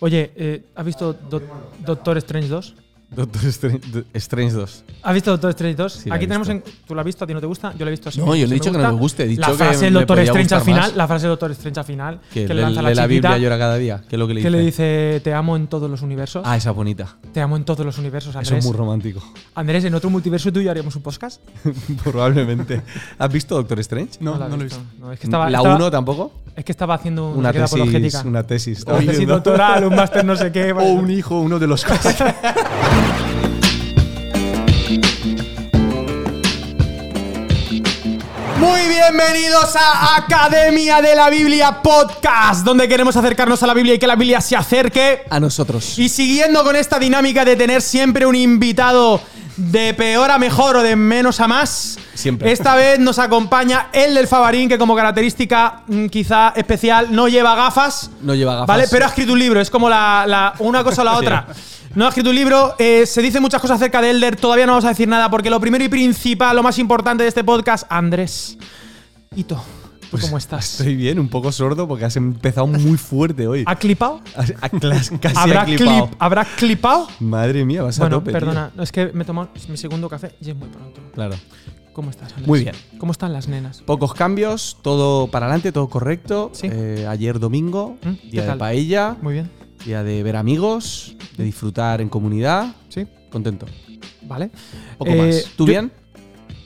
Oye, eh, ¿has visto Do- Doctor Strange 2? Doctor Strange, Strange 2. ¿Has visto Doctor Strange 2? Sí, la Aquí he tenemos visto. en. ¿Tú lo has visto? ¿A ti no te gusta? Yo lo he visto así. No, yo no he dicho que no me guste, he dicho la que frase del me Doctor podía Strange al gustar final. más. La frase del Doctor Strange al final. Que, Que, le, le lanza la la chiquita. Biblia llora cada día. ¿Qué es lo que le que dice? le dice: Te amo en todos los universos. Ah, esa bonita. Te amo en todos los universos, Eso Andrés. es muy romántico. Andrés, en otro multiverso tú y yo haríamos un podcast. Probablemente. ¿Has visto Doctor Strange? No, la no, lo he visto. visto. No, es que estaba, ¿La estaba- 1 tampoco? Es que estaba haciendo una, Una tesis, apologética. una tesis. estaba Una tesis haciendo. doctoral, un máster no sé qué. O un hijo, uno de los cuatro. Muy bienvenidos a Academia de la Biblia Podcast, donde queremos acercarnos a la Biblia y que la Biblia se acerque. A nosotros. Y siguiendo con esta dinámica de tener siempre un invitado de peor a mejor o de menos a más, Siempre. esta vez nos acompaña el del Favarín, que como característica mm, quizá especial no lleva gafas. No lleva gafas. ¿Vale? Pero ha escrito un libro, es como la, la- una cosa o la otra. No ha escrito un libro, eh, se dice muchas cosas acerca de Elder, todavía no vamos a decir nada, porque lo primero y principal, lo más importante de este podcast, Andrés. Hito, ¿tú Pues ¿cómo estás? Estoy bien, un poco sordo porque has empezado muy fuerte hoy. ¿Ha clipado? Casi ¿Habrá, ha clipado. clip, ¿Habrá clipado? Madre mía, vas a Bueno, tope, perdona, es que me he tomado mi segundo café y es muy pronto. Claro. ¿Cómo estás, Andrés? Muy bien. ¿Cómo están las nenas? Pocos cambios, todo para adelante, todo correcto. Sí. Eh, ayer domingo, ¿Mm? ¿Qué día de paella, Muy bien. día de ver amigos, de disfrutar en comunidad. Sí, Contento. vale. Poco Eh, más. ¿Tú yo- bien?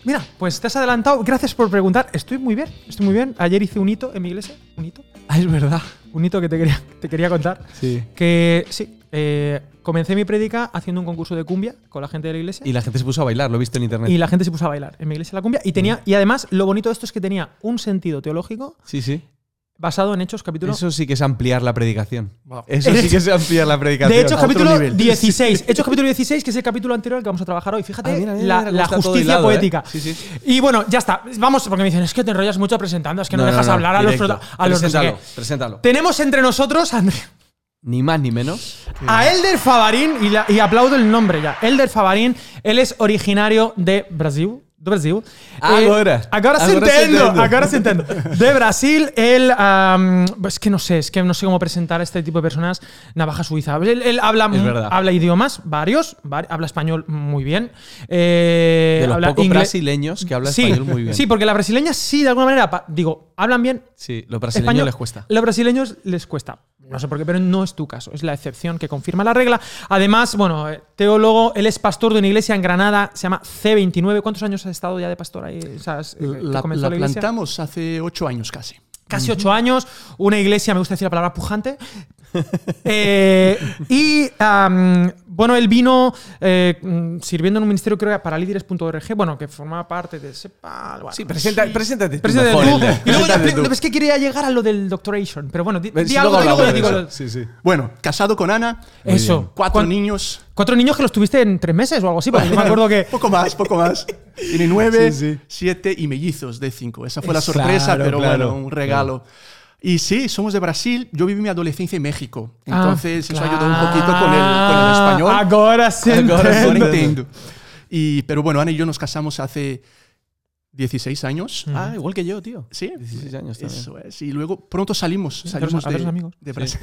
Mira, pues te has adelantado. Gracias por preguntar. Estoy muy bien, estoy muy bien. Ayer hice un hito en mi iglesia. Un hito. Ah, es verdad. Un hito que te quería, te quería contar. Sí. Que sí, eh, comencé mi prédica haciendo un concurso de cumbia con la gente de la iglesia. Y la gente se puso a bailar, lo he visto en internet. Y la gente se puso a bailar en mi iglesia la cumbia. Y, tenía, y además, lo bonito de esto es que tenía un sentido teológico Sí, sí. Basado en Hechos, capítulo. Eso sí que es ampliar la predicación. Wow. Eso sí que es ampliar la predicación. de Hechos, capítulo nivel. 16. Hechos, capítulo 16, que es el capítulo anterior al que vamos a trabajar hoy. Fíjate Ah, mira, mira, la, mira justicia hilado, ¿eh? poética. Sí, sí. Y bueno, ya está. Vamos, porque me dicen, es que te enrollas mucho presentando, es que no, No, no, dejas no, hablar a los, a los no sé Preséntalo, preséntalo. Tenemos entre nosotros, André, Ni más ni menos. a Elder Favarín, y, la- y aplaudo el nombre ya. Elder Favarín, él es originario de Brasil. De Brasil. Agora. agora se Agora se entendo. Agora se entendo. De Brasil, él. am, es que no sé, es que no sé cómo presentar a este tipo de personas. Navaja suiza. Él, él habla, habla idiomas, varios. vari- habla español muy bien. eh, De los habla pocos brasileños que habla Sí, español muy bien. Sí, porque la brasileña sí, de alguna manera, digo, hablan bien. Sí, los brasileños Español, les cuesta. Los brasileños les cuesta. No sé por qué, pero no es tu caso. Es la excepción que confirma la regla. Además, bueno, eh, teólogo, él es pastor de una iglesia en Granada, se llama C29. ¿Cuántos años has estado ya de pastor ahí? O sea, eh, La, plantamos hace ocho años casi. Casi ocho años, una iglesia, me gusta decir la palabra pujante. Eh, y bueno, él vino eh, mm, sirviendo en un ministerio, creo que para líderes.org, bueno, que formaba parte de SEPAL. bueno, Sí, presenta- preséntate tú Preséntate tú. Elder. Y luego ya Preséntate explico- tú. es que quería llegar a lo del doctoration, pero bueno, di, di sí, algo luego digo lo- Sí, sí. Bueno, casado con Ana, Eso. cuatro ¿Cuán- niños. Cuatro niños que los tuviste en tres meses o algo así, porque yo me acuerdo que. Poco más, poco más. Tiene nueve, Sí, sí. siete y mellizos de cinco. Esa fue la Claro, sorpresa, pero claro. bueno, un regalo. Y sí, somos de Brasil. Yo viví mi adolescencia en México. Ah, Entonces, eso ayudó un poquito con el, con el español. Ahora sí. Ahora entiendo. Entiendo. Y, pero bueno, Ana y yo nos casamos hace 16 años. Ah, igual que yo, tío. Sí, 16 años también. Eso es. Y luego pronto salimos. a salimos a de, veros amigos. de Brasil.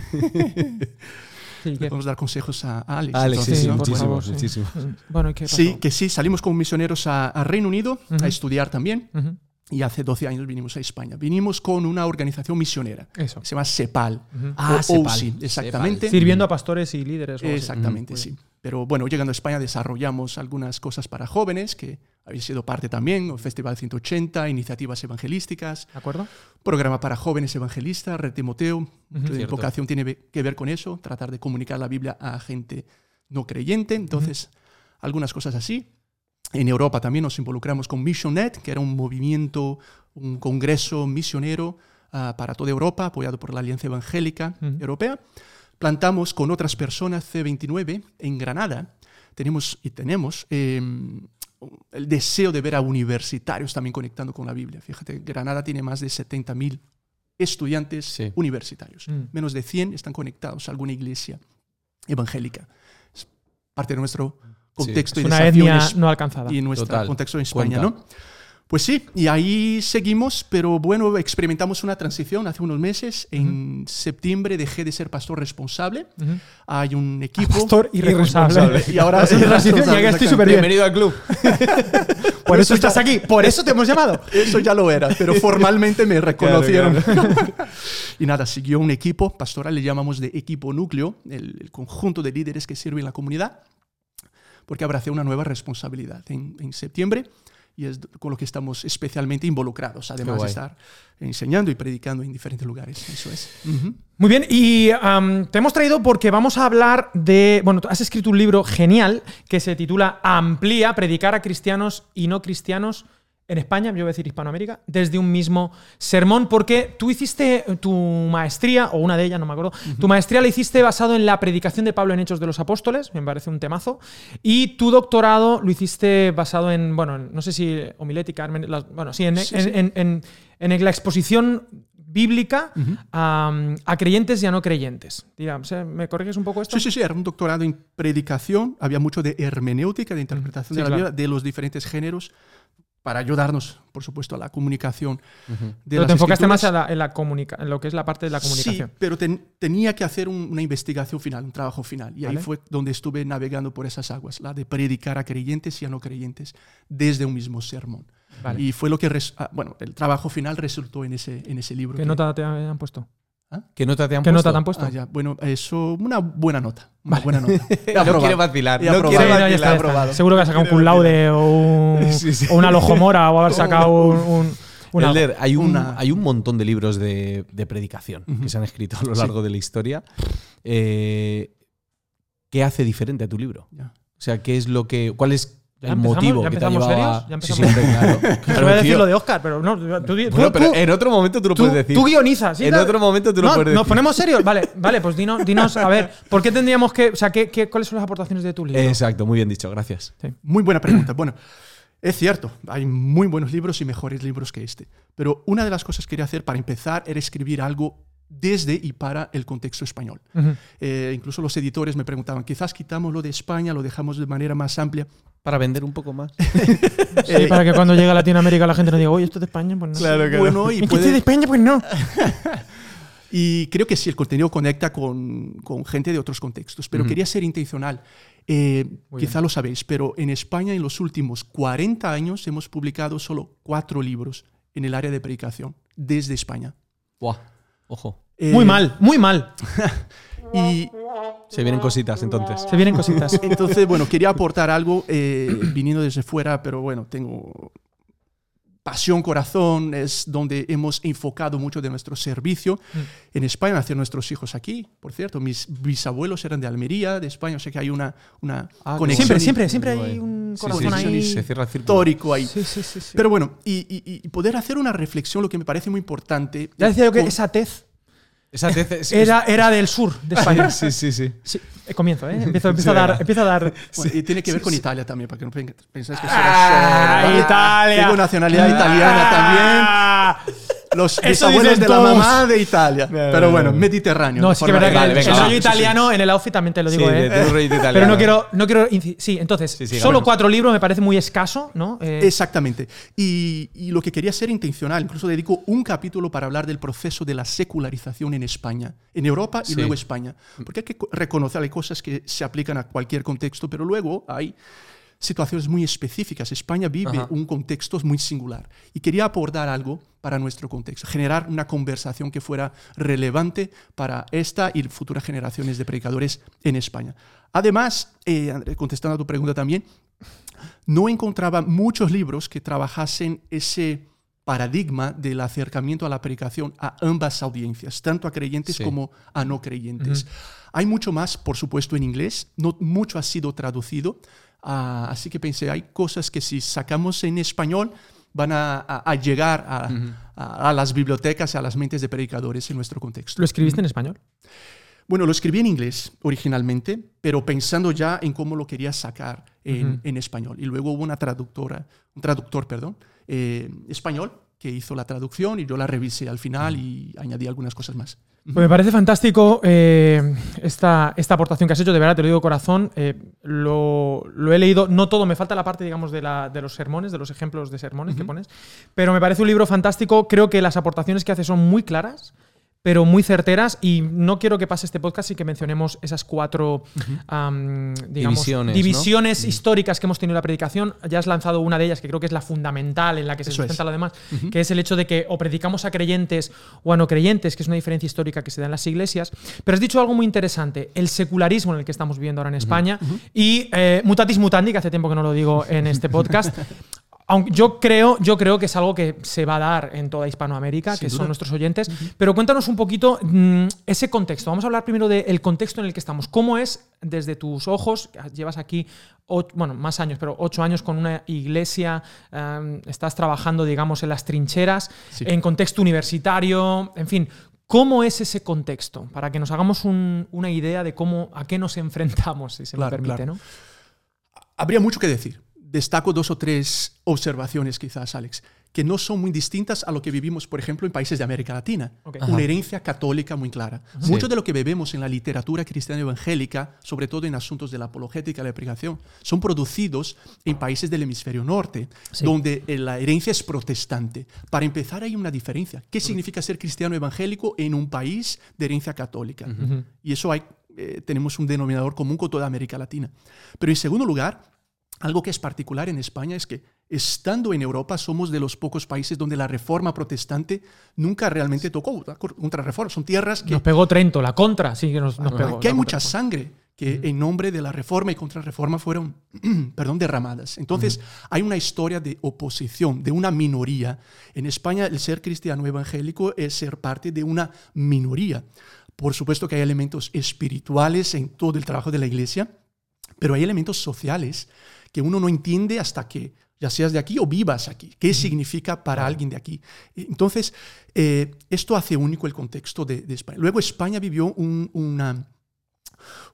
Sí, que- Podemos dar consejos a Alex. Alex, entonces, sí, Sí, muchísimo, favor, sí. muchísimo. Bueno, ¿y qué pasó? Sí, que sí, salimos como misioneros a, a Reino Unido Ujú. a estudiar también. Ujú. Y hace 12 años vinimos a España. Vinimos con una organización misionera. Eso. Se llama CEPAL. Ujú. Ah, o Cepal. OSI, exactamente. Sirviendo a pastores y líderes. Exactamente, sí. Pero bueno, llegando a España desarrollamos algunas cosas para jóvenes, que habéis sido parte también, el Festival 180, iniciativas evangelísticas, ¿De acuerdo? programa para jóvenes evangelistas, Red Timoteo. La Cierto. vocación tiene que ver con eso, tratar de comunicar la Biblia a gente no creyente. Entonces, algunas cosas así. En Europa también nos involucramos con MissionNet, que era un movimiento, un congreso misionero ah, para toda Europa, apoyado por la Alianza Evangélica Ujú. Europea. Plantamos con otras personas C29 en Granada. Tenemos y tenemos eh, el deseo de ver a universitarios también conectando con la Biblia. Fíjate, Granada tiene más de 70.000 estudiantes Sí. universitarios. Mm. Menos de 100 están conectados a alguna iglesia evangélica. Es parte de nuestro contexto Es y una etnia es- no alcanzada. y nuestro Total. contexto en España, Cuenta. ¿no? Pues sí, y ahí seguimos, pero bueno, experimentamos una transición hace unos meses. En septiembre dejé de ser pastor responsable. Hay un equipo. Pastor irresponsable. Y ahora soy Transición, ya que estoy súper bien. Bienvenido al club. Por eso estás aquí, por eso te hemos llamado. Eso ya lo era, pero formalmente me reconocieron. y nada, siguió un equipo pastoral, le llamamos de equipo núcleo, el, el conjunto de líderes que sirven la comunidad, porque abracé una nueva responsabilidad en, en septiembre y es con lo que estamos especialmente involucrados, además de estar enseñando y predicando en diferentes lugares. Eso es. Muy bien, y te hemos traído porque vamos a hablar de. Bueno, has escrito un libro genial que se titula Amplía, predicar a cristianos y no cristianos en España, yo voy a decir Hispanoamérica, desde un mismo sermón, porque tú hiciste tu maestría, o una de ellas, no me acuerdo, tu maestría la hiciste basado en la predicación de Pablo en Hechos de los Apóstoles, me parece un temazo, y tu doctorado lo hiciste basado en, bueno, en- no sé si homilética, bueno, sí, en, Sí, sí. en- en- en- en la exposición bíblica a, a creyentes y a no creyentes. Digamos, ¿eh? ¿me corriges un poco esto? Sí, sí, sí, era un doctorado en predicación, había mucho de hermenéutica, de interpretación Sí, de la claro. Biblia, de los diferentes géneros, para ayudarnos, por supuesto, a la comunicación. de Pero las te enfocaste más la, en, la comunica- en lo que es la parte de la comunicación. Sí, pero ten- tenía que hacer un- una investigación final, un trabajo final. Y ahí Vale. fue donde estuve navegando por esas aguas, la de predicar a creyentes y a no creyentes desde un mismo sermón. Vale. Y fue lo que, ah, bueno, el trabajo final resultó en ese, en ese libro. ¿Qué que- nota te han puesto? ¿Qué nota te han ¿Qué puesto? nota te han puesto? Ah, ya, bueno, eso, una buena nota. Una Vale. buena nota. No quiere vacilar. No. Sí, quiere vacilar. está, ya está. aprobado. Seguro que ha sacado un cum laude o, un- Sí, sí. o una lojomora o haber sacado un, un- una- Elder, hay un, una- hay un montón de libros de, de predicación que se han escrito a lo largo de la historia. Eh, ¿Qué hace diferente a tu libro? Ya. O sea, ¿qué es lo que, ¿cuál es ¿Ya el motivo ¿Ya que te ha empezamos serios? ¿Ya. Sí, empezamos? sí, hombre, claro. Voy a decir lo de Oscar, pero no. Tú, tú- Bueno, pero tú- en otro momento tú lo tú- puedes decir. tú guionizas. ¿sí? En otro momento tú lo puedes ¿Nos decir. ponemos serios? Vale, vale, pues dinos, dinos, a ver, ¿por qué tendríamos que. O sea, ¿qué, qué, cuáles son las aportaciones de tu libro? Exacto, muy bien dicho, gracias. Muy buena pregunta. Bueno, es cierto, hay muy buenos libros y mejores libros que este. Pero una de las cosas que quería hacer para empezar era escribir algo desde y para el contexto español. Ujú. Eh, incluso los editores me preguntaban, quizás quitamos lo de España, lo dejamos de manera más amplia. Para vender un poco más. Sí, Eh, para que cuando llegue a Latinoamérica la gente no diga, oye, esto es de España, pues no. Claro, claro. Bueno, y, ¿Y que puede- de España? Pues no. y creo que sí, el contenido conecta con, con gente de otros contextos, pero Ujú. quería ser intencional. Eh, quizá lo sabéis, pero en España en los últimos 40 años hemos publicado solo cuatro libros en el área de predicación, desde España. Buah, ojo. Eh, Muy mal, muy mal. Y Se vienen cositas entonces. Se vienen cositas. entonces, bueno, quería aportar algo eh, viniendo desde fuera, pero bueno, tengo pasión, corazón, es donde hemos enfocado mucho de nuestro servicio. Mm. En España nacieron nuestros hijos aquí, por cierto, mis bisabuelos eran de Almería, de España, o sea que hay una, una Ah, conexión Siempre, siempre, siempre hay un corazón sí, sí, ahí. Se cierra el círculo. histórico ahí. Sí, sí, sí. sí. Pero bueno, y, y- y poder hacer una reflexión, lo que me parece muy importante. ya decía yo que esa tez Esa era, era del sur de España. Sí, sí, sí. Sí, eh, comienzo, ¿eh? Empiezo, empiezo a Sí, dar. venga. Empiezo a dar Bueno, y tiene que ver con Italia también, para que no pen- pensáis que soy ¡Ah, solo- Italia! Tengo nacionalidad italiana también. Los Eso bisabuelos dicen de la todos. mamá de Italia. no, Pero no, bueno, no. mediterráneo. No, sí que verdad que legal. Vale, el rollo italiano en el outfit también te lo digo, Sí, ¿eh? de italiano. Pero no quiero, no quiero. Sí, entonces, Sí, sí, solo vamos. cuatro libros me parece muy escaso, ¿no? Eh, Exactamente. Y, y lo que quería ser intencional, incluso dedico un capítulo para hablar del proceso de la secularización en España, en Europa y Sí. luego España. Porque hay que co- reconocer, hay cosas que se aplican a cualquier contexto, pero luego hay situaciones muy específicas. España vive Ajá. un contexto muy singular. Y quería aportar algo para nuestro contexto, generar una conversación que fuera relevante para esta y futuras generaciones de predicadores en España. Además, eh, contestando a tu pregunta también, no encontraba muchos libros que trabajasen ese paradigma del acercamiento a la predicación a ambas audiencias, tanto a creyentes Sí. como a no creyentes. Hay mucho más, por supuesto, en inglés, no mucho ha sido traducido, ah, así que pensé, hay cosas que si sacamos en español van a, a- a llegar a, las bibliotecas, a las mentes de predicadores en nuestro contexto. ¿Lo escribiste en español? Bueno, lo escribí en inglés originalmente, pero pensando ya en cómo lo quería sacar en español. Y luego hubo una traductora, un traductor, perdón, eh, español, que hizo la traducción y yo la revisé al final y añadí algunas cosas más. Pues me parece fantástico eh, esta, esta aportación que has hecho, de verdad, te lo digo corazón. eh, lo, lo he leído, no todo, me falta la parte, digamos, de, la, de los sermones, de los ejemplos de sermones que pones, pero me parece un libro fantástico. Creo que las aportaciones que hace son muy claras, pero muy certeras, y no quiero que pase este podcast sin que mencionemos esas cuatro am, digamos, Divisiones, históricas que hemos tenido en la predicación. Ya has lanzado una de ellas que creo que es la fundamental en la que se Eso sustenta lo demás, que es el hecho de que o predicamos a creyentes o a no creyentes, que es una diferencia histórica que se da en las iglesias. Pero has dicho algo muy interesante, el secularismo en el que estamos viviendo ahora en España y eh, mutatis mutandi, que hace tiempo que no lo digo en este podcast. Aunque yo creo, yo creo que es algo que se va a dar en toda Hispanoamérica, Sin que duda. son nuestros oyentes. Pero cuéntanos un poquito mm, ese contexto. Vamos a hablar primero del contexto en el que estamos. ¿Cómo es desde tus ojos? Llevas aquí, bueno, más años, pero ocho años con una iglesia. em, estás trabajando, digamos, en las trincheras, Sí. en contexto universitario, en fin. ¿Cómo es ese contexto? Para que nos hagamos un- una idea de cómo, a qué nos enfrentamos, si se Claro, me permite, claro. ¿no? Habría mucho que decir. Destaco dos o tres observaciones quizás, Alex, que no son muy distintas a lo que vivimos, por ejemplo, en países de América Latina. Ok. Una herencia católica muy clara. Sí. Mucho de lo que bebemos en la literatura cristiana evangélica, sobre todo en asuntos de la apologética y la predicación, son producidos en países del hemisferio norte, Sí. donde eh, la herencia es protestante. Para empezar, hay una diferencia. ¿Qué significa ser cristiano evangélico en un país de herencia católica? Y eso hay, eh, tenemos un denominador común con toda América Latina. Pero en segundo lugar, algo que es particular en España es que estando en Europa somos de los pocos países donde la reforma protestante nunca realmente tocó contrarreforma. Son tierras que Nos pegó Trento, la contra, sí que nos, nos pegó. aquí hay mucha sangre que en nombre de la reforma y contrarreforma fueron perdón, derramadas. Entonces, hay una historia de oposición, de una minoría. En España, el ser cristiano evangélico es ser parte de una minoría. Por supuesto que hay elementos espirituales en todo el trabajo de la iglesia, pero hay elementos sociales que uno no entiende hasta que ya seas de aquí o vivas aquí. ¿Qué significa para alguien de aquí? Entonces, eh, esto hace único el contexto de, de España. Luego, España vivió un- una,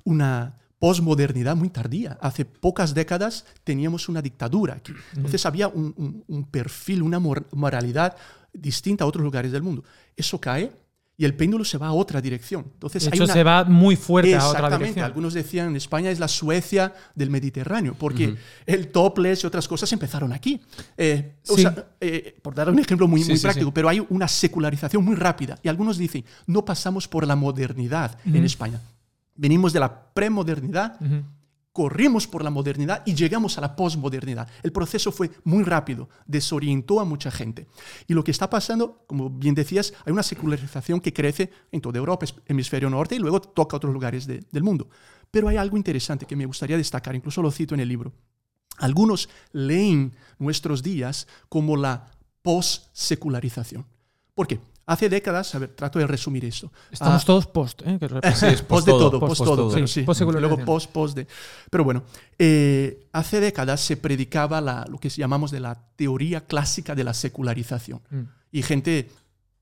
una posmodernidad muy tardía. Hace pocas décadas teníamos una dictadura aquí. Entonces había un, un- un perfil, una mor- moralidad distinta a otros lugares del mundo. Eso cae y el péndulo se va a otra dirección. Entonces De hay hecho, una- se va muy fuerte a otra Exactamente. dirección. Algunos decían España es la Suecia del Mediterráneo, porque el topless y otras cosas empezaron aquí. Eh, o Sí. sea, eh, por dar un ejemplo muy, Sí, muy sí, práctico, pero hay una secularización muy rápida. Y algunos dicen, no pasamos por la modernidad en España. Venimos de la premodernidad, Ujú. Corrimos por la modernidad y llegamos a la posmodernidad. El proceso fue muy rápido, desorientó a mucha gente. Y lo que está pasando, como bien decías, hay una secularización que crece en toda Europa, hemisferio norte, y luego toca otros lugares de- del mundo. Pero hay algo interesante que me gustaría destacar, incluso lo cito en el libro. Algunos leen nuestros días como la post-secularización. ¿Por qué? Hace décadas, a ver, trato de resumir esto. Estamos Ah, todos post, ¿eh? Que. Sí, es post de todo, post post todo, todo. pero Sí. Luego post, post de. Pero bueno, eh, hace décadas se predicaba la, lo que llamamos de la teoría clásica de la secularización. Mm. Y gente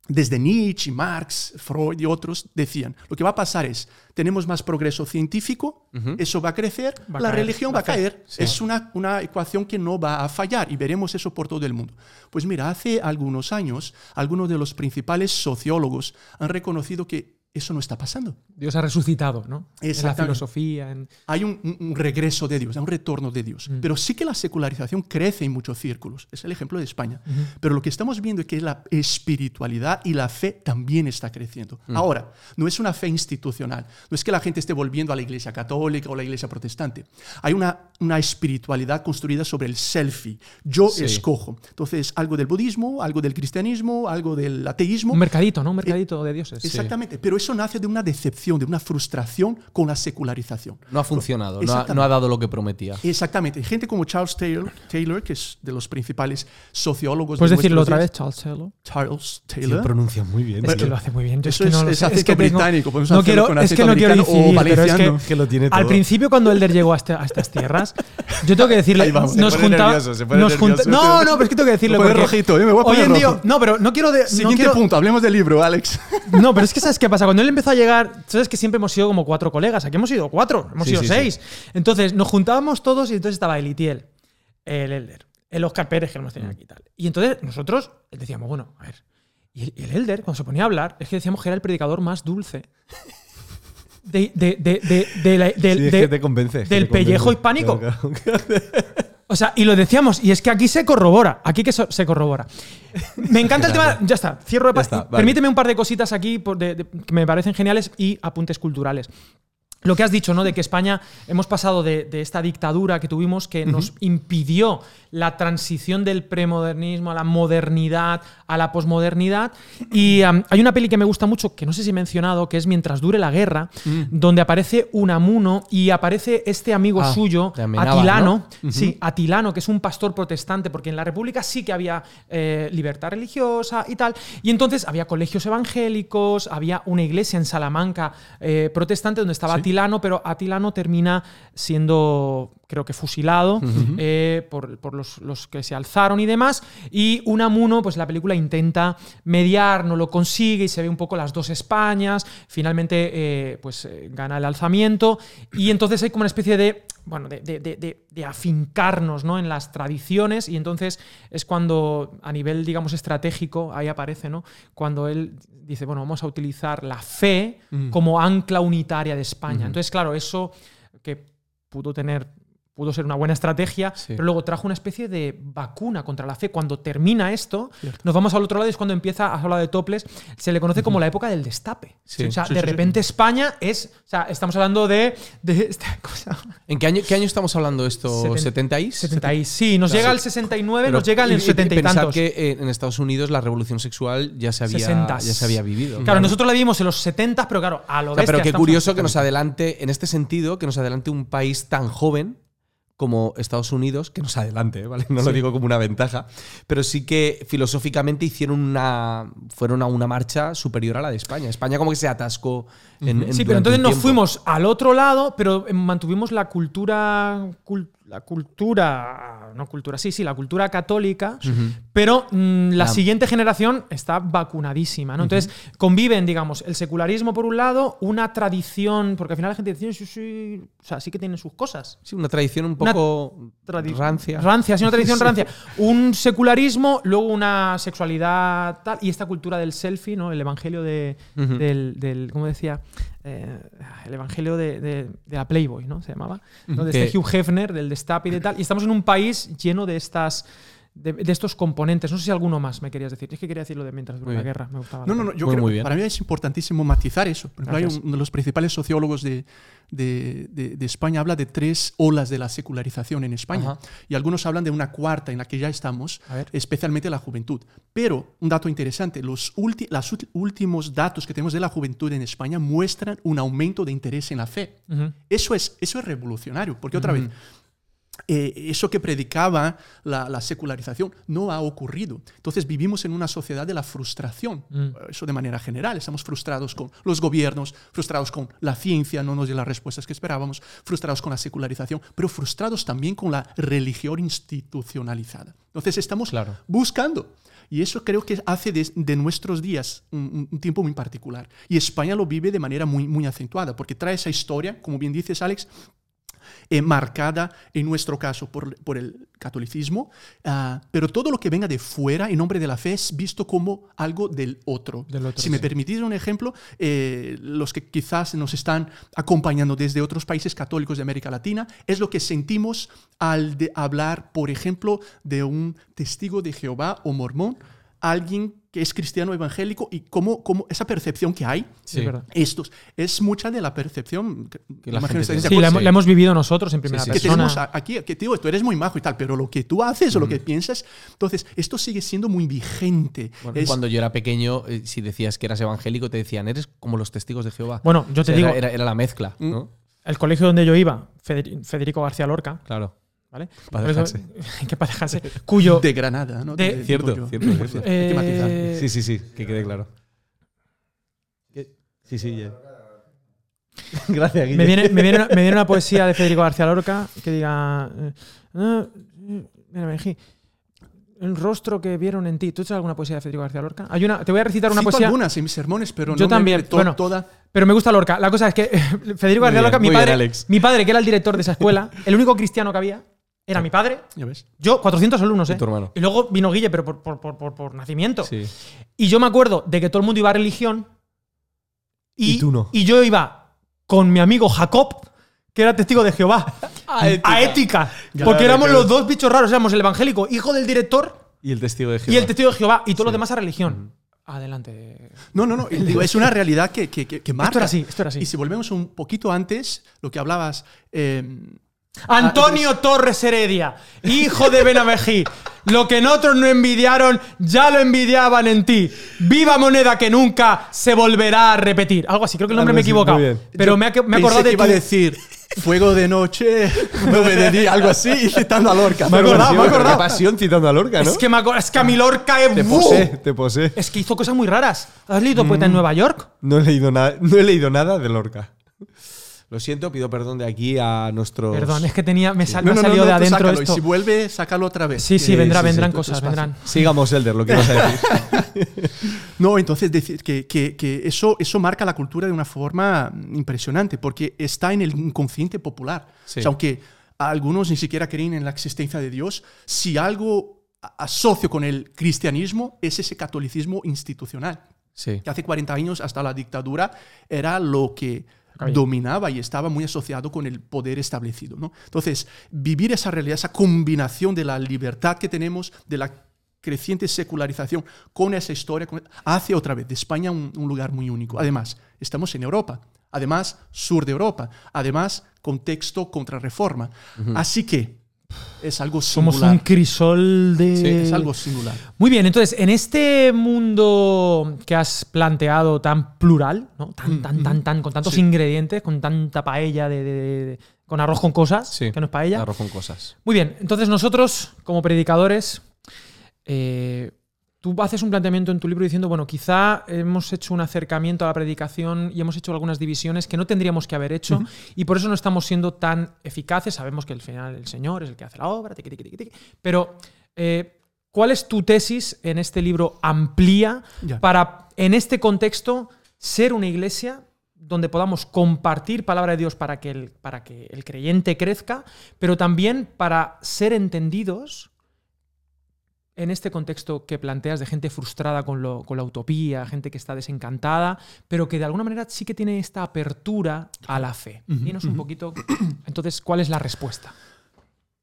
desde Nietzsche, Marx, Freud y otros decían, lo que va a pasar es, tenemos más progreso científico, eso va a crecer, Va la caer, religión va a caer. Sí. Es una, una ecuación que no va a fallar y veremos eso por todo el mundo. Pues mira, hace algunos años, algunos de los principales sociólogos han reconocido que eso no está pasando. Dios ha resucitado, ¿no? En la filosofía. En... hay un, regreso de Dios, hay un retorno de Dios. Mm. Pero sí que la secularización crece en muchos círculos. Es el ejemplo de España. Pero lo que estamos viendo es que la espiritualidad y la fe también está creciendo. Mm. Ahora, no es una fe institucional. No es que la gente esté volviendo a la iglesia católica o la iglesia protestante. Hay una, una espiritualidad construida sobre el selfie. Yo Sí. escojo. Entonces, algo del budismo, algo del cristianismo, algo del ateísmo. Un mercadito, ¿no? Un mercadito de dioses. Exactamente. Pero eso nace de una decepción, de una frustración con la secularización. No ha funcionado, no ha, no ha dado lo que prometía. Exactamente. Gente como Charles Taylor, Taylor, que es de los principales sociólogos. ¿Puedes de decirlo otra vez. Charles Taylor? Charles Sí, Taylor. pronuncia muy bien. Es tío. que lo hace muy bien. Yo Eso es, que es- no lo es sé. que británico, podemos no quiero, con es que no quiero incidir, pero es que, Que lo tiene al todo. principio cuando Elder llegó a, este- a estas tierras, yo tengo que decirle, Ahí vamos. nos juntaba, junta- no, no, pero es que tengo que decirlo porque ¿eh? Me voy a hoy en día, no, pero no quiero, de, Siguiente quiero- punto, hablemos del libro, Alex. No, pero es que ¿sabes qué pasa? Cuando él empezó a llegar, sabes que siempre hemos sido como cuatro colegas. Aquí hemos sido cuatro, hemos Sí, sido sí, seis. Entonces nos juntábamos todos y entonces estaba Elitiel, el Elder, el Oscar Pérez que hemos tenido aquí y tal. Y entonces nosotros decíamos, bueno, a ver. Y el, el Elder, cuando se ponía a hablar, es que decíamos que era el predicador más dulce. De, de- de- de- de la- del- Sí, es de- que te convence. del te convence. pellejo hispánico. Claro, claro. O sea, y lo decíamos, y es que aquí se corrobora, aquí que so- se corrobora. Me encanta el tema, ya está, cierro de está, vale. Permíteme un par de cositas aquí por- de- de- que me parecen geniales y apuntes culturales. Lo que has dicho, ¿no? De que España hemos pasado de, de esta dictadura que tuvimos que nos impidió la transición del premodernismo a la modernidad, a la posmodernidad. Y hay una peli que me gusta mucho, que no sé si he mencionado, que es Mientras dure la guerra, donde aparece Unamuno y aparece este amigo Ah, suyo, Atilano, ¿no? sí, Atilano, que es un pastor protestante, porque en la República sí que había eh, libertad religiosa y tal. Y entonces había colegios evangélicos, había una iglesia en Salamanca eh, protestante donde estaba Atilano, pero Atilano termina siendo, creo que fusilado eh, por, por los, los que se alzaron y demás. Y Unamuno, pues la película intenta mediar, no lo consigue y se ve un poco las dos Españas. Finalmente, eh, pues eh, gana el alzamiento. Y entonces hay como una especie de bueno, de, de- de- de- de afincarnos ¿no? en las tradiciones y entonces es cuando a nivel, digamos, estratégico, ahí aparece, ¿no? Cuando él dice, bueno, vamos a utilizar la fe como ancla unitaria de España. Entonces, claro, eso que pudo tener pudo ser una buena estrategia, Sí. pero luego trajo una especie de vacuna contra la fe. Cuando termina esto, nos vamos al otro lado y es cuando empieza a hablar de toples, se le conoce como la época del destape. Sí. O sea, Sí, de repente España es, o sea, estamos hablando de, de esta cosa, ¿En qué año, qué año estamos hablando esto? Seten- ¿70 y? 70 y sí, nos Claro. llega al 69, Pero- nos llega en el y- y 70 y pensad tantos. que eh, en Estados Unidos la revolución sexual ya se había, 60. ya se había vivido. Claro, nosotros la vivimos en los 70, pero claro, a lo O sea, pero bestia, qué estamos curioso que nos adelante, en este sentido, que nos adelante un país tan joven como Estados Unidos, que nos adelante, ¿eh? ¿vale? No lo digo como una ventaja, pero sí que filosóficamente hicieron una, fueron a una marcha superior a la de España. España como que se atascó en, en- Sí, pero entonces nos fuimos al otro lado, pero mantuvimos la cultura. cul- la cultura. No cultura, sí, sí, la cultura católica. Pero mm, la La- siguiente generación está vacunadísima. ¿no? Entonces conviven, digamos, el secularismo por un lado, una tradición. Porque al final la gente dice, sí, sí. O sea, sí que tienen sus cosas. Sí, una tradición un poco rancia. Rancia, sí, una tradición rancia. Un secularismo, luego una sexualidad tal, y esta cultura del selfie, ¿no? El evangelio de, del, del- ¿cómo decía? Eh, el evangelio de, de- de la Playboy, ¿no? Se llamaba. ¿no? De Que- este Hugh Hefner, del destape y de tal. Y estamos en un país lleno de estas. De, de estos componentes. No sé si alguno más me querías decir. Es que quería decirlo de mientras dura Muy la guerra. Me gustaba. No, no, no. Yo Muy, creo muy bien. para mí es importantísimo matizar eso. Por ejemplo, hay un- uno de los principales sociólogos de, de- de- de España habla de tres olas de la secularización en España. Ajá. Y algunos hablan de una cuarta en la que ya estamos, especialmente la juventud. Pero un dato interesante, los ulti- los últimos datos que tenemos de la juventud en España muestran un aumento de interés en la fe. Eso es, eso es revolucionario, porque otra vez, eh, eso que predicaba la, la secularización no ha ocurrido. Entonces vivimos en una sociedad de la frustración, Mm. eso de manera general. Estamos frustrados con los gobiernos, frustrados con la ciencia, no nos dio las respuestas que esperábamos, frustrados con la secularización, pero frustrados también con la religión institucionalizada. Entonces estamos Claro. buscando. Y eso creo que hace de, de nuestros días un, un- un tiempo muy particular. Y España lo vive de manera muy, muy acentuada, porque trae esa historia, como bien dices, Alex, eh, marcada en nuestro caso por, por el catolicismo, ah, pero todo lo que venga de fuera en nombre de la fe es visto como algo del otro. Del otro, si me permitís un ejemplo, eh, los que quizás nos están acompañando desde otros países católicos de América Latina, es lo que sentimos al de hablar, por ejemplo, de un testigo de Jehová o mormón, alguien que es cristiano evangélico y cómo, cómo esa percepción que hay Sí, estos es mucha de la percepción que, Que la gente Sí, la, hemos- la hemos vivido nosotros en primera sí, sí. que persona. tenemos aquí, que tío, tú eres muy majo y tal, pero lo que tú haces o lo que piensas, entonces esto sigue siendo muy vigente. Bueno, Es- Cuando yo era pequeño, eh, si decías que eras evangélico, te decían, eres como los testigos de Jehová. Bueno, yo O te sea, digo, Era, era- era la mezcla, Mm. ¿no? el colegio donde yo iba, Feder- Federico García Lorca, Claro. ¿Vale? Para dejarse. que para dejarse. Cuyo. de Granada, ¿no? de- Cierto, cierto. Hay que matizar. Sí, sí, sí, que quede claro. Sí, sí, ya. Gracias, Guille. Me viene, me, viene una, me viene una poesía de Federico García Lorca que diga. eh, ah, mira, me el rostro que vieron en ti. ¿Tú sabes alguna poesía de Federico García Lorca? Hay una, te voy a recitar una Cito poesía. algunas en mis sermones, pero Yo no me también, to- bueno. toda. Pero me gusta Lorca. La cosa es que Federico García bien, Lorca, mi bien, padre, Alex. mi padre, que era el director de esa escuela, el único cristiano que había, era mi padre. ¿Ya ves? Yo, 400 alumnos, Y ¿eh? tu hermano. Y luego vino Guille, pero por, por- por- por- por nacimiento. Sí. Y yo me acuerdo de que todo el mundo iba a religión. Y, Y tú no. Y yo iba con mi amigo Jacob, que era testigo de Jehová, A ética. a ética. Claro, porque éramos claro. los dos bichos raros. Éramos el evangélico, hijo del director, Y el testigo de y Jehová. el testigo de Jehová. Y todos los Sí. demás a religión. Adelante. No, no, no. y digo, es una realidad que, que, que- marca. era así, esto era así. Y si volvemos un poquito antes, lo que hablabas. eh, Antonio Torres Heredia, hijo de Benavejí. Lo que en otros no envidiaron, ya lo envidiaban en ti. Viva moneda que nunca se volverá a repetir. Algo así, creo que el nombre Algo me he equivocado. bien. Pero yo me ha, me he acordado que de iba a decir fuego de noche, día, algo así, citando a Lorca. Me bueno, me Qué acordado. pasión citando a Lorca, ¿no? Es que, me es que a mi Lorca es. Te posee, te posee. Es que hizo cosas muy raras. ¿Has leído Poeta en Mm. Nueva York? No he leído nada, no he leído nada de Lorca. Lo siento, pido perdón de aquí a nuestros. Perdón, es que tenía, me, sal- No, me no, ha salido no, de adentro sácalo, esto. Y si vuelve, sácalo otra vez. Sí, sí, Que- vendrá, sí, vendrán sí, cosas, vendrán. Sigamos, Elder, lo que ibas a decir. No, entonces decir que, que- que eso, eso marca la cultura de una forma impresionante, porque está en el inconsciente popular. Sí. O sea, aunque algunos ni siquiera creen en la existencia de Dios, si algo asocio con el cristianismo es ese catolicismo institucional, Sí. que hace 40 años hasta la dictadura era lo que. Dominaba y estaba muy asociado con el poder establecido. ¿no? Entonces, vivir esa realidad, esa combinación de la libertad que tenemos, de la creciente secularización con esa historia, con- hace otra vez de España un, un lugar muy único. Además, estamos en Europa, además, sur de Europa, además, contexto contrarreforma. Así que es algo Somos singular. un crisol de. Sí, es algo singular. Muy bien, entonces, en este mundo que has planteado tan plural, ¿no? Tan, tan, tan, tan, con tantos Sí. ingredientes, con tanta paella de, de- de- con arroz con cosas, Sí. que no es paella. Arroz con cosas. Muy bien, entonces nosotros, como predicadores, eh, tú haces un planteamiento en tu libro diciendo, bueno, quizá hemos hecho un acercamiento a la predicación y hemos hecho algunas divisiones que no tendríamos que haber hecho y por eso no estamos siendo tan eficaces. Sabemos que al final el Señor es el que hace la obra, tiqui, tiqui, tiqui, tiqui. pero eh, ¿cuál es tu tesis en este libro amplía Ya. para, en este contexto, ser una iglesia donde podamos compartir palabra de Dios para que el, para que el creyente crezca, pero también para ser entendidos en este contexto que planteas de gente frustrada con, lo- con la utopía, gente que está desencantada, pero que de alguna manera sí que tiene esta apertura a la fe. Dinos un poquito, entonces, ¿cuál es la respuesta?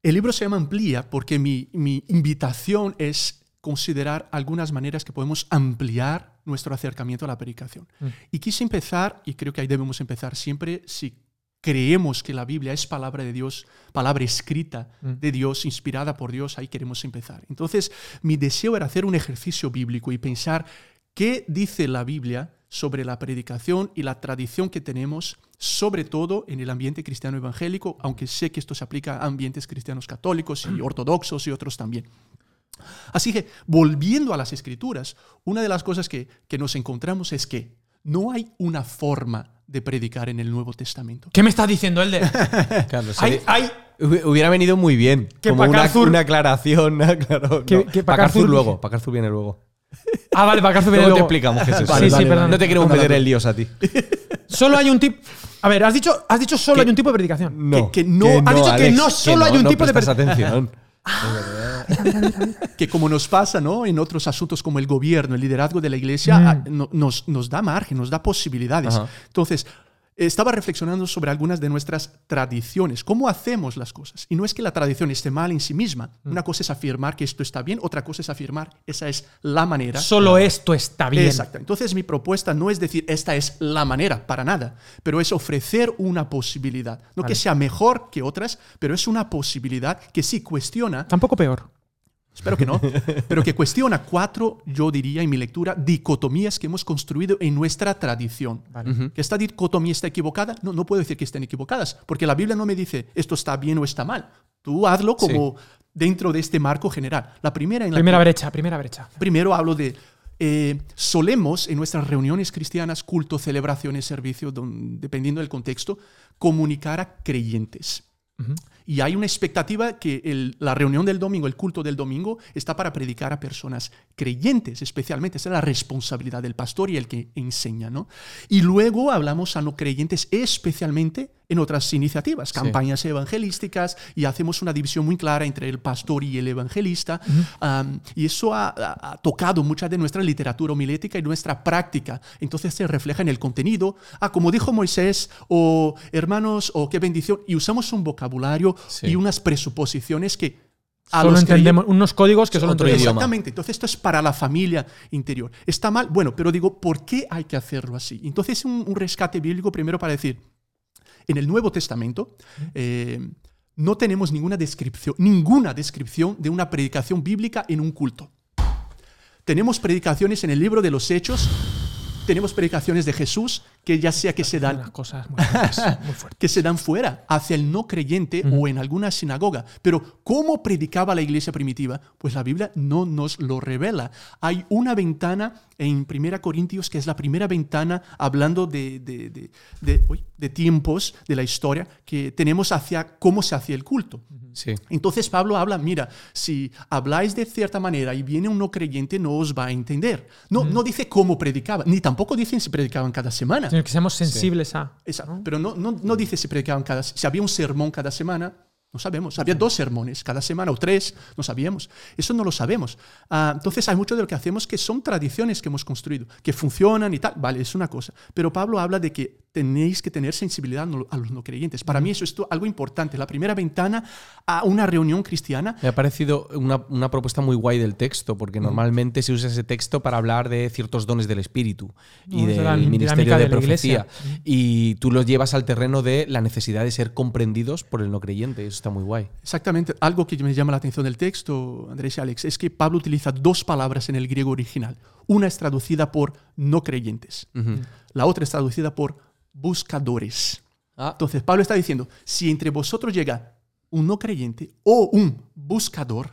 El libro se llama Amplía porque mi, mi invitación es considerar algunas maneras que podemos ampliar nuestro acercamiento a la predicación. Mm. Y quise empezar, y creo que ahí debemos empezar siempre, si creemos que la Biblia es palabra de Dios, palabra escrita Mm. de Dios, inspirada por Dios, ahí queremos empezar. Entonces, mi deseo era hacer un ejercicio bíblico y pensar qué dice la Biblia sobre la predicación y la tradición que tenemos, sobre todo en el ambiente cristiano evangélico, aunque sé que esto se aplica a ambientes cristianos católicos y ortodoxos y otros también. Así que, volviendo a las escrituras, una de las cosas que, que nos encontramos es que no hay una forma de predicar en el Nuevo Testamento. ¿Qué me estás diciendo? Claro, hay, sería- hay- Hubi- Hubiera venido muy bien. Que como una, Pacarzur- una aclaración. claro, Que- no. que Pacarzur Pacarzur- luego. Pacarzur viene luego. Ah, vale, para que Luego te explicamos qué es eso. Vale, sí, sí, perdón. No te queremos meter en líos a ti. Solo hay un tipo. A ver, has dicho, has dicho solo Que- hay un tipo de predicación. No. que no- has dicho que no solo hay un no tipo de atención. que como nos pasa ¿no? en otros asuntos como el gobierno, el liderazgo de la iglesia, Mm. ah, no- nos, nos da margen, nos da posibilidades. Ajá. Entonces, estaba reflexionando sobre algunas de nuestras tradiciones, cómo hacemos las cosas. Y no es que la tradición esté mal en sí misma. Mm. Una cosa es afirmar que esto está bien, otra cosa es afirmar esa es la manera. Solo esto está bien. Exacto. Entonces mi propuesta no es decir esta es la manera, para nada, pero es ofrecer una posibilidad. No Vale. que sea mejor que otras, pero es una posibilidad que sí cuestiona Tampoco peor. Espero que no. Pero que cuestiona cuatro, yo diría en mi lectura, dicotomías que hemos construido en nuestra tradición. Vale. ¿Que esta dicotomía está equivocada? No, no puedo decir que estén equivocadas, porque la Biblia no me dice esto está bien o está mal. Tú hazlo como dentro de este marco general. La primera en la Primera que- brecha, primera brecha. Primero hablo de eh, solemos en nuestras reuniones cristianas, culto, celebraciones, servicio, don- dependiendo del contexto, comunicar a creyentes. Ujú. Y hay una expectativa que el- la reunión del domingo, el culto del domingo, está para predicar a personas creyentes, especialmente. Esa es la responsabilidad del pastor y el que enseña, ¿no? Y luego hablamos a no creyentes, especialmente en otras iniciativas, campañas evangelísticas, y hacemos una división muy clara entre el pastor y el evangelista. Um, y eso ha, tocado mucha de nuestra literatura homilética y nuestra práctica. Entonces se refleja en el contenido. Ah, como dijo Moisés, o hermanos, o qué bendición. Y usamos un vocabulario Sí. y unas presuposiciones que a Solo los entendemos unos códigos que solo Otro entendemos. idioma. Exactamente. Entonces esto es para la familia interior. ¿Está mal? Bueno, pero digo, ¿por qué hay que hacerlo así? Entonces un, un rescate bíblico primero para decir, en el Nuevo Testamento eh, no tenemos ninguna descripción, ninguna descripción de una predicación bíblica en un culto. Tenemos predicaciones en el libro de los Hechos, tenemos predicaciones de Jesús que ya sea que se dan Unas cosas muy fuertes, muy fuertes. que se dan fuera, hacia el no creyente o en alguna sinagoga. Pero ¿cómo predicaba la iglesia primitiva? Pues la Biblia no nos lo revela. Hay una ventana en 1 Corintios que es la primera ventana hablando de, de, de- de- uy, de tiempos de la historia que tenemos hacia cómo se hacía el culto. Sí. Entonces Pablo habla, mira, si habláis de cierta manera y viene un no creyente, no os va a entender. No, no dice cómo predicaba, ni tampoco dicen si predicaban cada semana. Sino que seamos sensibles a. Exacto. Pero no, no, no dice si predicaban cada si había un sermón cada semana, no sabemos. Había dos sermones cada semana o tres, no sabíamos. Eso no lo sabemos. Ah, entonces hay mucho de lo que hacemos que son tradiciones que hemos construido, que funcionan y tal. Vale, es una cosa. Pero Pablo habla de que tenéis que tener sensibilidad a los no creyentes. Para mí eso es algo importante. La primera ventana a una reunión cristiana Me ha parecido una, una propuesta muy guay del texto, porque normalmente se usa ese texto para hablar de ciertos dones del espíritu y No, es de la del ministerio de de iglesia. profecía. Y tú los llevas al terreno de la necesidad de ser comprendidos por el no creyente. Eso está muy guay. Exactamente. Algo que me llama la atención del texto, Andrés y Alex, es que Pablo utiliza dos palabras en el griego original. Una es traducida por no creyentes. La otra es traducida por buscadores. Ah, Entonces Pablo está diciendo, si entre vosotros llega un no creyente o un buscador,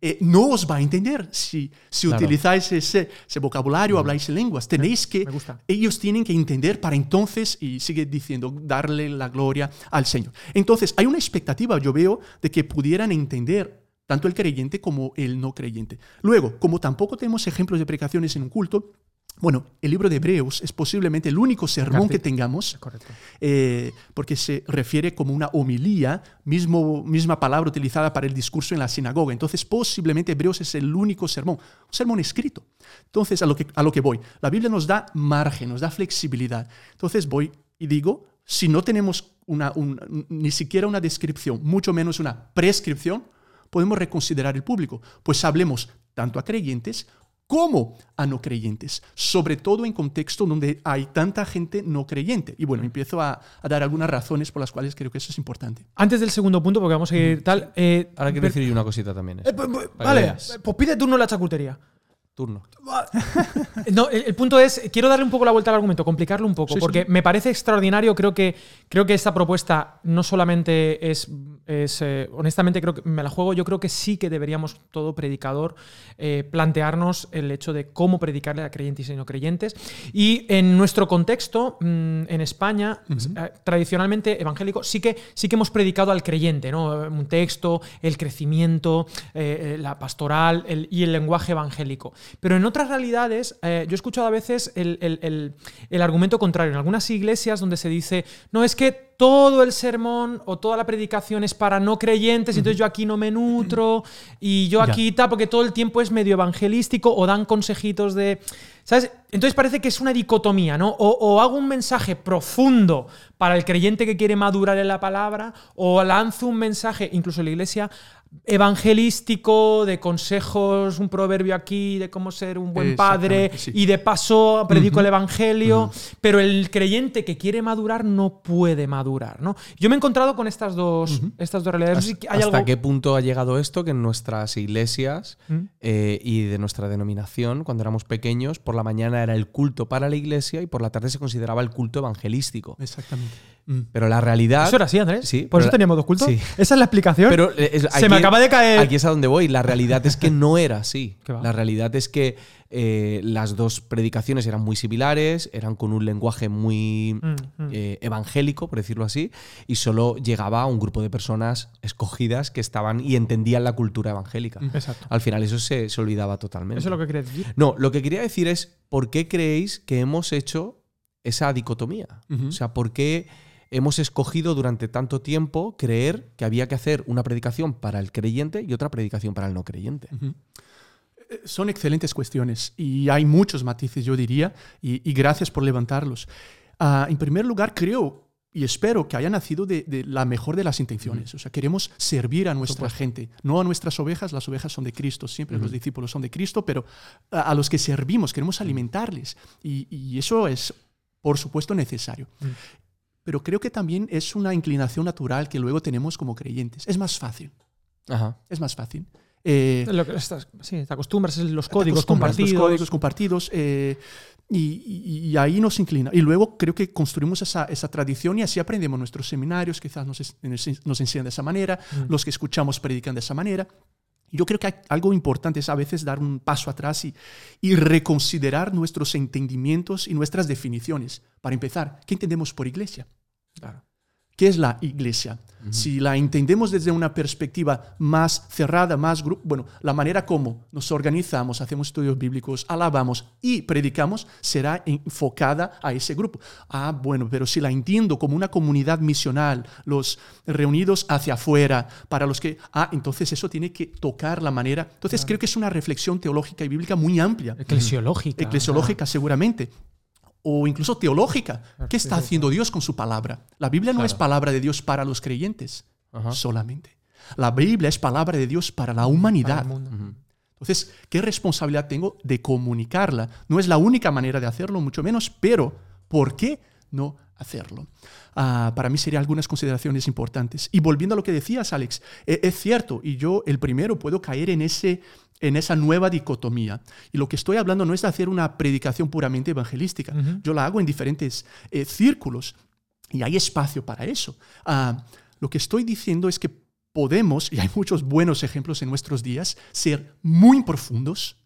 eh, no os va a entender si, si Claro. utilizáis ese, ese vocabulario, habláis en lenguas. Tenéis que, ellos tienen que entender para entonces, y sigue diciendo, darle la gloria al Señor. Entonces, hay una expectativa, yo veo, de que pudieran entender tanto el creyente como el no creyente. Luego, como tampoco tenemos ejemplos de predicaciones en un culto, bueno, el libro de Hebreos es posiblemente el único sermón que tengamos eh, porque se refiere como una homilía, mismo, misma palabra utilizada para el discurso en la sinagoga. Entonces, posiblemente Hebreos es el único sermón, un sermón escrito. Entonces, a lo que, a lo que voy, la Biblia nos da margen, nos da flexibilidad. Entonces, voy y digo, si no tenemos una, un- ni siquiera una descripción, mucho menos una prescripción, podemos reconsiderar el público. Pues hablemos tanto a creyentes como a no creyentes, sobre todo en contexto donde hay tanta gente no creyente. Y bueno, empiezo a, a dar algunas razones por las cuales creo que eso es importante. Antes del segundo punto, porque vamos a ir tal. eh, ahora quiero decir yo una cosita también. eso. eh, pues, pues, vale, pues pide turno la chacutería. Turno. No, el, el punto es, quiero darle un poco la vuelta al argumento, complicarlo un poco, Sí, sí. porque me parece extraordinario, creo que, creo que esta propuesta no solamente es, es, eh, honestamente creo que me la juego, yo creo que sí que deberíamos todo predicador eh, plantearnos el hecho de cómo predicarle a creyentes y no creyentes. Y en nuestro contexto, mm, en España, eh, tradicionalmente evangélico, sí que, sí que hemos predicado al creyente, ¿no? Un texto, el crecimiento, eh, la pastoral el- y el lenguaje evangélico. Pero en otras realidades, eh, yo he escuchado a veces el, el- el- el argumento contrario. En algunas iglesias donde se dice, no, es que todo el sermón o toda la predicación es para no creyentes, entonces yo aquí no me nutro y yo aquí tal, porque todo el tiempo es medio evangelístico o dan consejitos de... ¿Sabes? Entonces parece que es una dicotomía, ¿no? O, o hago un mensaje profundo para el creyente que quiere madurar en la palabra, o lanzo un mensaje, incluso en la iglesia, evangelístico, de consejos, un proverbio aquí, de cómo ser un buen padre, sí. y de paso predico el evangelio, pero el creyente que quiere madurar no puede madurar, ¿no? Yo me he encontrado con estas dos, estas dos realidades. No sé si hay ¿Hasta algo- qué punto ha llegado esto que en nuestras iglesias ¿Mm? eh, y de nuestra denominación, cuando éramos pequeños, por la mañana era el culto para la iglesia y por la tarde se consideraba el culto evangelístico? Exactamente. Pero la realidad. Eso era así, Andrés. Sí, Por eso la- teníamos dos cultos. sí. Esa es la explicación. Pero eh, Se me acaba de caer. Aquí es a donde voy. La realidad es que no era así. La realidad es que eh, las dos predicaciones eran muy similares, eran con un lenguaje muy Mm, mm. eh, evangélico, por decirlo así, y solo llegaba a un grupo de personas escogidas que estaban y entendían la cultura evangélica. Exacto. Al final eso se, se olvidaba totalmente. Eso es lo que quería decir. No, lo que quería decir es, ¿por qué creéis que hemos hecho esa dicotomía? O sea, ¿por qué hemos escogido durante tanto tiempo creer que había que hacer una predicación para el creyente y otra predicación para el no creyente. Eh, Son excelentes cuestiones y hay muchos matices, yo diría, y, y gracias por levantarlos. Ah, en primer lugar, creo y espero que haya nacido de, de la mejor de las intenciones. O sea, queremos servir a nuestra gente, no a nuestras ovejas. Las ovejas son de Cristo, siempre los discípulos son de Cristo, pero a, a los que servimos queremos alimentarles. Y, y eso es, por supuesto, necesario. Pero creo que también es una inclinación natural que luego tenemos como creyentes. Es más fácil. Ajá. Es más fácil. Eh, Lo que estás- sí, te acostumbras a los códigos compartidos. Los códigos compartidos. eh, y, y- y ahí nos inclina. Y luego creo que construimos esa, esa tradición y así aprendemos nuestros seminarios, quizás nos, es- nos, enseñan de esa manera, Mm. los que escuchamos predican de esa manera. Yo creo que hay algo importante es a veces dar un paso atrás y, y reconsiderar nuestros entendimientos y nuestras definiciones. Para empezar, ¿qué entendemos por iglesia? Claro. ¿Qué es la iglesia? Si la entendemos desde una perspectiva más cerrada, más gru- bueno, la manera como nos organizamos, hacemos estudios bíblicos, alabamos y predicamos será enfocada a ese grupo. Ah, bueno, pero si la entiendo como una comunidad misional, los reunidos hacia afuera, para los que, ah, entonces eso tiene que tocar la manera. Entonces creo que es una reflexión teológica y bíblica muy amplia Eclesiológica. eclesiológica seguramente, o incluso teológica. ¿Qué está haciendo Dios con su palabra? La Biblia no es palabra de Dios para los creyentes Ajá. solamente. La Biblia es palabra de Dios para la Para humanidad. mundo. Entonces, ¿qué responsabilidad tengo de comunicarla? No es la única manera de hacerlo, mucho menos, pero ¿por qué no hacerlo? Ah, para mí serían algunas consideraciones importantes. Y volviendo a lo que decías, Alex, e- es cierto, y yo el primero puedo caer en, ese, en esa nueva dicotomía. Y lo que estoy hablando no es de hacer una predicación puramente evangelística. Yo la hago en diferentes eh, círculos y hay espacio para eso. Ah, lo que estoy diciendo es que podemos, y hay muchos buenos ejemplos en nuestros días, ser muy profundos,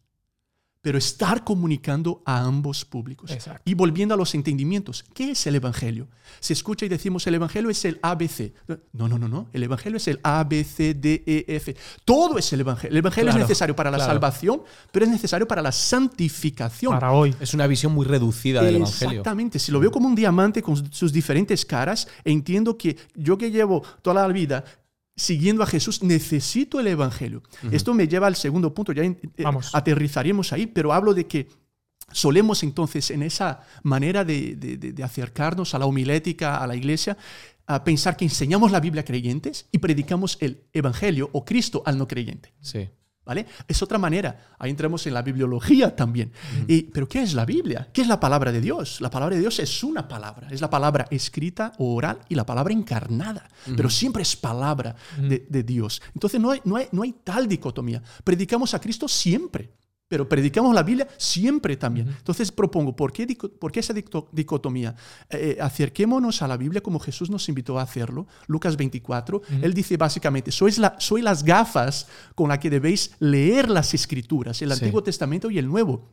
pero estar comunicando a ambos públicos. Exacto. Y volviendo a los entendimientos, ¿qué es el Evangelio? Se escucha y decimos, el Evangelio es el ABC. No, no, no, no. El Evangelio es el A, B, C, D, E, F. Todo es el Evangelio. El Evangelio Claro, es necesario para la claro. salvación, pero es necesario para la santificación. Para hoy. Es una visión muy reducida del Evangelio. Exactamente. Si lo veo como un diamante con sus diferentes caras, entiendo que yo que llevo toda la vida siguiendo a Jesús, necesito el Evangelio. Esto me lleva al segundo punto, ya eh, Vamos. aterrizaríamos ahí, pero hablo de que solemos entonces en esa manera de, de- de- de acercarnos a la homilética, a la iglesia, a pensar que enseñamos la Biblia a creyentes y predicamos el Evangelio o Cristo al no creyente. Sí. ¿Vale? Es otra manera. Ahí entramos en la bibliología también. Y, Pero ¿qué es la Biblia? ¿Qué es la palabra de Dios? La palabra de Dios es una palabra. Es la palabra escrita o oral y la palabra encarnada. Pero siempre es palabra de, de Dios. Entonces no hay, no, hay, no hay tal dicotomía. Predicamos a Cristo siempre. Pero predicamos la Biblia siempre también. Entonces propongo, ¿por qué, dico- por qué esa dicotomía? Eh, acerquémonos a la Biblia como Jesús nos invitó a hacerlo. Lucas 24, él dice básicamente, sois la, soy las gafas con las que debéis leer las escrituras, el Sí. Antiguo Testamento y el Nuevo.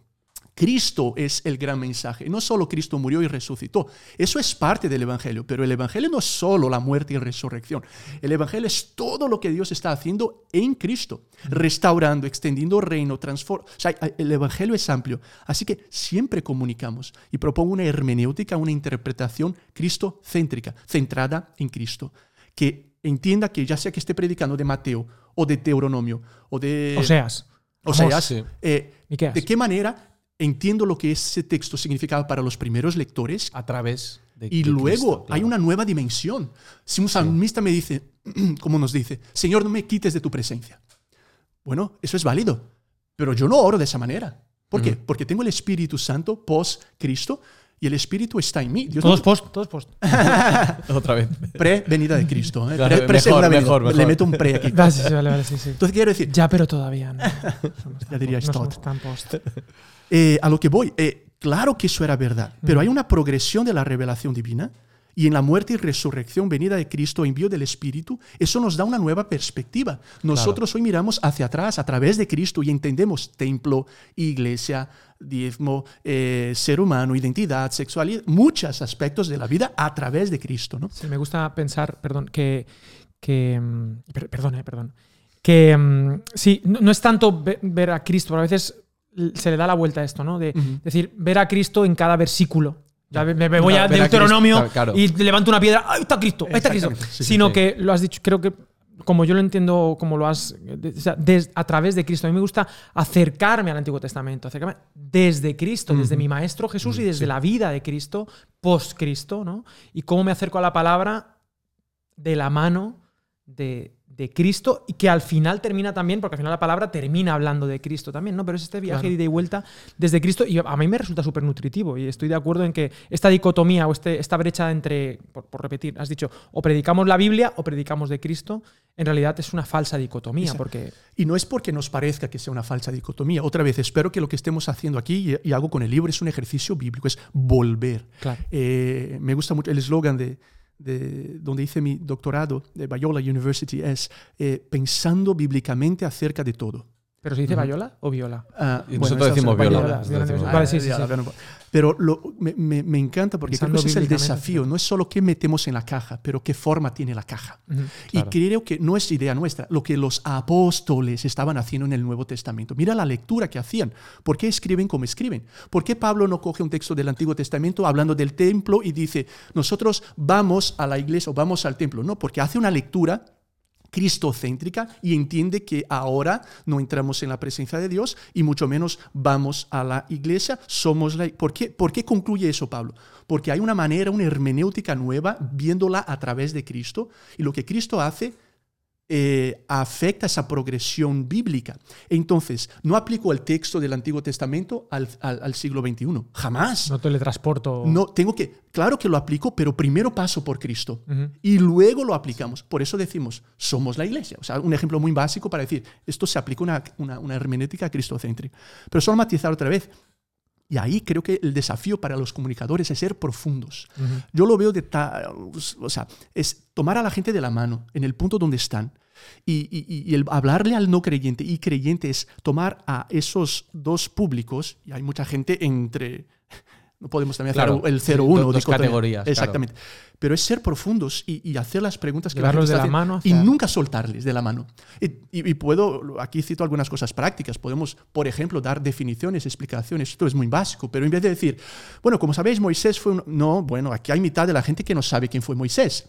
Cristo es el gran mensaje. No solo Cristo murió y resucitó. Eso es parte del Evangelio, pero el Evangelio no es solo la muerte y resurrección. El Evangelio es todo lo que Dios está haciendo en Cristo, restaurando, extendiendo reino, transformando. O sea, el Evangelio es amplio. Así que siempre comunicamos y propongo una hermenéutica, una interpretación cristocéntrica, centrada en Cristo. Que entienda que ya sea que esté predicando de Mateo o de Deuteronomio o de... O seas. O sea, Vamos. sí. eh. ¿de qué manera entiendo lo que ese texto significaba para los primeros lectores? A través de Y de luego Cristo, hay claro. una nueva dimensión. Si un salmista me dice, como nos dice, Señor, no me quites de tu presencia. Bueno, eso es válido, pero yo no oro de esa manera. ¿Por qué? Porque tengo el Espíritu Santo post-Cristo y el Espíritu está en mí. Dios Todos no- post, todos post. Otra vez. pre-venida de Cristo. ¿eh? Claro, Pre- pre- mejor, mejor, mejor. Le meto un pre aquí. Ah, sí, vale, vale, sí, sí. Entonces quiero decir, Ya, pero todavía no. Ya post, no somos tan post. Eh, a lo que voy, eh, claro que eso era verdad, pero hay una progresión de la revelación divina y en la muerte y resurrección venida de Cristo, envío del Espíritu, eso nos da una nueva perspectiva. Nosotros hoy miramos hacia atrás a través de Cristo y entendemos templo, iglesia, diezmo, eh, ser humano, identidad, sexualidad, muchos aspectos de la vida a través de Cristo. ¿no? Sí, me gusta pensar, perdón, que. que mm, per- perdón, eh, perdón. Que mm, sí, no, no es tanto ve- ver a Cristo, pero a veces se le da la vuelta a esto, ¿no? De decir, ver a Cristo en cada versículo sea, me, me voy Claro, a Deuteronomio Cristo, claro. y levanto una piedra. ¡Ahí está Cristo! ¡Ahí está Cristo! Sí, Sino sí. que lo has dicho, creo que como yo lo entiendo, como lo has. o sea, des- a través de Cristo. A mí me gusta acercarme al Antiguo Testamento, acercarme desde Cristo, desde mi Maestro Jesús y desde la vida de Cristo, post-Cristo, ¿no? Y cómo me acerco a la palabra de la mano de, de Cristo y que al final termina también, porque al final la palabra termina hablando de Cristo también, ¿no? Pero es este viaje Claro. de ida y vuelta desde Cristo y a mí me resulta súper nutritivo y estoy de acuerdo en que esta dicotomía o este, esta brecha entre, por, por repetir, has dicho, o predicamos la Biblia o predicamos de Cristo, en realidad es una falsa dicotomía, Exacto. porque Y no es porque nos parezca que sea una falsa dicotomía. Otra vez, espero que lo que estemos haciendo aquí y, y hago con el libro es un ejercicio bíblico, es volver. Claro. Eh, me gusta mucho el eslogan de, de donde hice mi doctorado de Biola University, es eh, pensando bíblicamente acerca de todo. ¿Pero se dice Bayola o Viola? Ah, nosotros decimos viola, Vale, sí, sí, sí. Pero lo- me, me- me encanta porque creo que ese es el desafío. No es solo qué metemos en la caja, pero qué forma tiene la caja. Y creo que no es idea nuestra, lo que los apóstoles estaban haciendo en el Nuevo Testamento. Mira la lectura que hacían. ¿Por qué escriben como escriben? ¿Por qué Pablo no coge un texto del Antiguo Testamento hablando del templo y dice, nosotros vamos a la iglesia o vamos al templo? No, porque hace una lectura cristocéntrica y entiende que ahora no entramos en la presencia de Dios y mucho menos vamos a la iglesia, somos la... ¿Por qué, ¿Por qué concluye eso Pablo? Porque hay una manera, una hermenéutica nueva viéndola a través de Cristo y lo que Cristo hace eh, afecta esa progresión bíblica. Entonces, no aplico el texto del Antiguo Testamento al, al- al siglo XXI, jamás. No teletransporto. No, tengo que, claro que lo aplico, pero primero paso por Cristo y luego lo aplicamos. Por eso decimos, somos la iglesia. O sea, un ejemplo muy básico para decir, esto se aplica una, una, una hermenéutica cristocéntrica. Pero solo matizar otra vez. Y ahí creo que el desafío para los comunicadores es ser profundos. Yo lo veo de ta- o sea, es tomar a la gente de la mano en el punto donde están y, y- y el hablarle al no creyente y creyente es tomar a esos dos públicos y hay mucha gente entre no podemos también hacer Claro, el sí, 0-1 do- dos categorías, claro. exactamente. Pero es ser profundos y, y hacer las preguntas que Llevarlos la gente de la mano hacia- y nunca soltarles de la mano. Y, y- y puedo aquí cito algunas cosas prácticas. Podemos por ejemplo dar definiciones explicaciones. Esto es muy básico pero en vez de decir bueno como sabéis Moisés fue un... no bueno aquí hay mitad de la gente que no sabe quién fue Moisés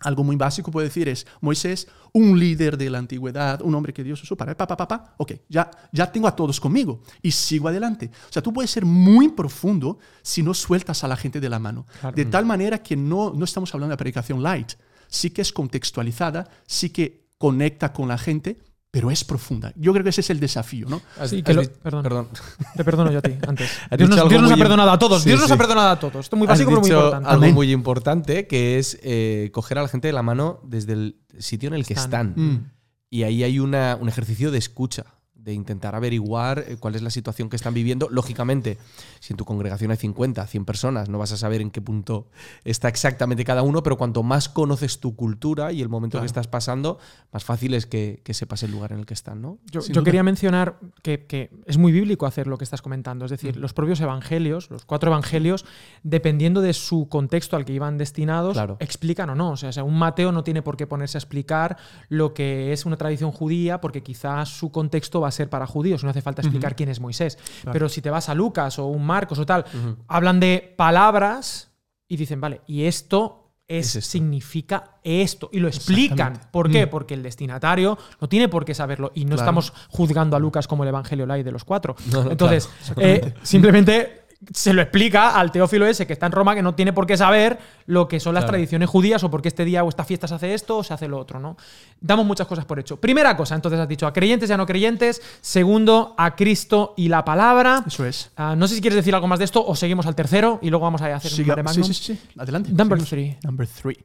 algo muy básico puede decir es Moisés, un líder de la antigüedad, un hombre que Dios usó para pa, pa, pa, pa. Ok, ya, ya tengo a todos conmigo y sigo adelante. O sea, tú puedes ser muy profundo si no sueltas a la gente de la mano. Claro. De tal manera que no, no estamos hablando de predicación light. Sí que es contextualizada, sí que conecta con la gente, pero es profunda. Yo creo que ese es el desafío, ¿no? Sí, que has lo- vi- perdón. Te perdono yo a ti, antes. Dios nos, algo Dios nos ha perdonado a todos. Sí, Dios nos sí. ha perdonado a todos. Esto es muy básico, pero muy importante. algo Amén. muy importante que es eh, coger a la gente de la mano desde el sitio en el que Están. están. Mm. Y ahí hay una- un ejercicio de escucha, de intentar averiguar eh, cuál es la situación que están viviendo. Lógicamente, si en tu congregación hay 50, 100 personas, no vas a saber en qué punto está exactamente cada uno, pero cuanto más conoces tu cultura y el momento Claro. que estás pasando, más fácil es que, que sepas el lugar en el que están, ¿no? Yo, yo quería mencionar que, que es muy bíblico hacer lo que estás comentando. Es decir, los propios evangelios, los cuatro evangelios, dependiendo de su contexto al que iban destinados, Claro. explican o no. O sea, o sea, un Mateo no tiene por qué ponerse a explicar lo que es una tradición judía, porque quizás su contexto va a ser para judíos. No hace falta explicar quién es Moisés. Pero si te vas a Lucas o un Marcos o tal, hablan de palabras y dicen, vale, y esto es, Es esto. significa esto. Y lo explican. ¿Por qué? Mm. Porque el destinatario no tiene por qué saberlo. Y no Claro. estamos juzgando a Lucas como el Evangelio light de los cuatro. No, no, Entonces, claro, eh, simplemente se lo explica al teófilo ese que está en Roma que no tiene por qué saber lo que son las Claro. tradiciones judías o por qué este día o esta fiesta se hace esto o se hace lo otro, ¿no? Damos muchas cosas por hecho. Primera cosa, entonces has dicho a creyentes y a no creyentes. Segundo, a Cristo y la palabra. Eso es. Ah, no sé si quieres decir algo más de esto o seguimos al tercero y luego vamos a hacer un Siga- mare sí, sí, sí. Adelante. Number Seguimos. three. Number three.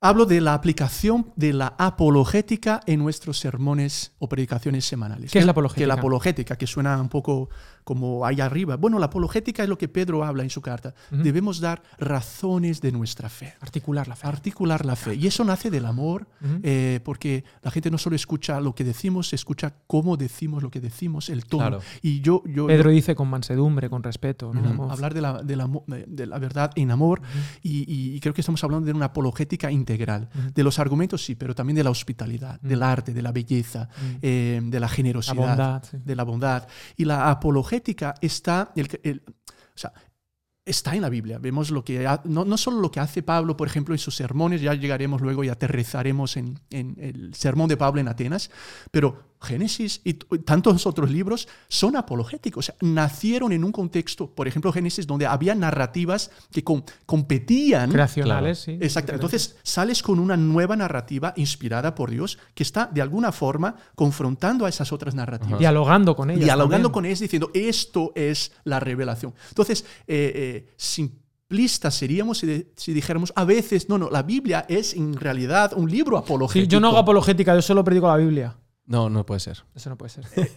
Hablo de la aplicación de la apologética en nuestros sermones o predicaciones semanales. ¿Qué es la Que apologética? la apologética, que suena un poco como ahí arriba. Bueno, la apologética es lo que Pedro habla en su carta. Debemos dar razones de nuestra fe. Articular la fe. Articular la fe. Y eso nace del amor, eh, porque la gente no solo escucha lo que decimos, escucha cómo decimos lo que decimos, el tono. Claro. Y yo, yo, Pedro dice con mansedumbre, con respeto. ¿no? Como- hablar de la, de la de la verdad en amor y, y creo que estamos hablando de una apologética integral, de los argumentos sí, pero también de la hospitalidad, del arte, de la belleza, eh, de la generosidad, La bondad, sí. de la bondad. Y la apologética está, o sea, está en la Biblia. Vemos lo que no, no solo lo que hace Pablo, por ejemplo, en sus sermones, ya llegaremos luego y aterrizaremos en, en el sermón de Pablo en Atenas, pero Génesis y tantos otros libros son apologéticos, o sea, nacieron en un contexto, por ejemplo, Génesis, donde había narrativas que com- competían. Creacionales, sí. Exacto. Entonces sales con una nueva narrativa inspirada por Dios que está de alguna forma confrontando a esas otras narrativas Dialogando con ellas. dialogando también. con ellos diciendo esto es la revelación. Entonces, eh, eh, simplistas seríamos si, de- si dijéramos a veces, no, no, la Biblia es en realidad un libro apologético. Sí, yo no hago apologética, yo solo predico la Biblia. No, no puede ser. Eso no puede ser.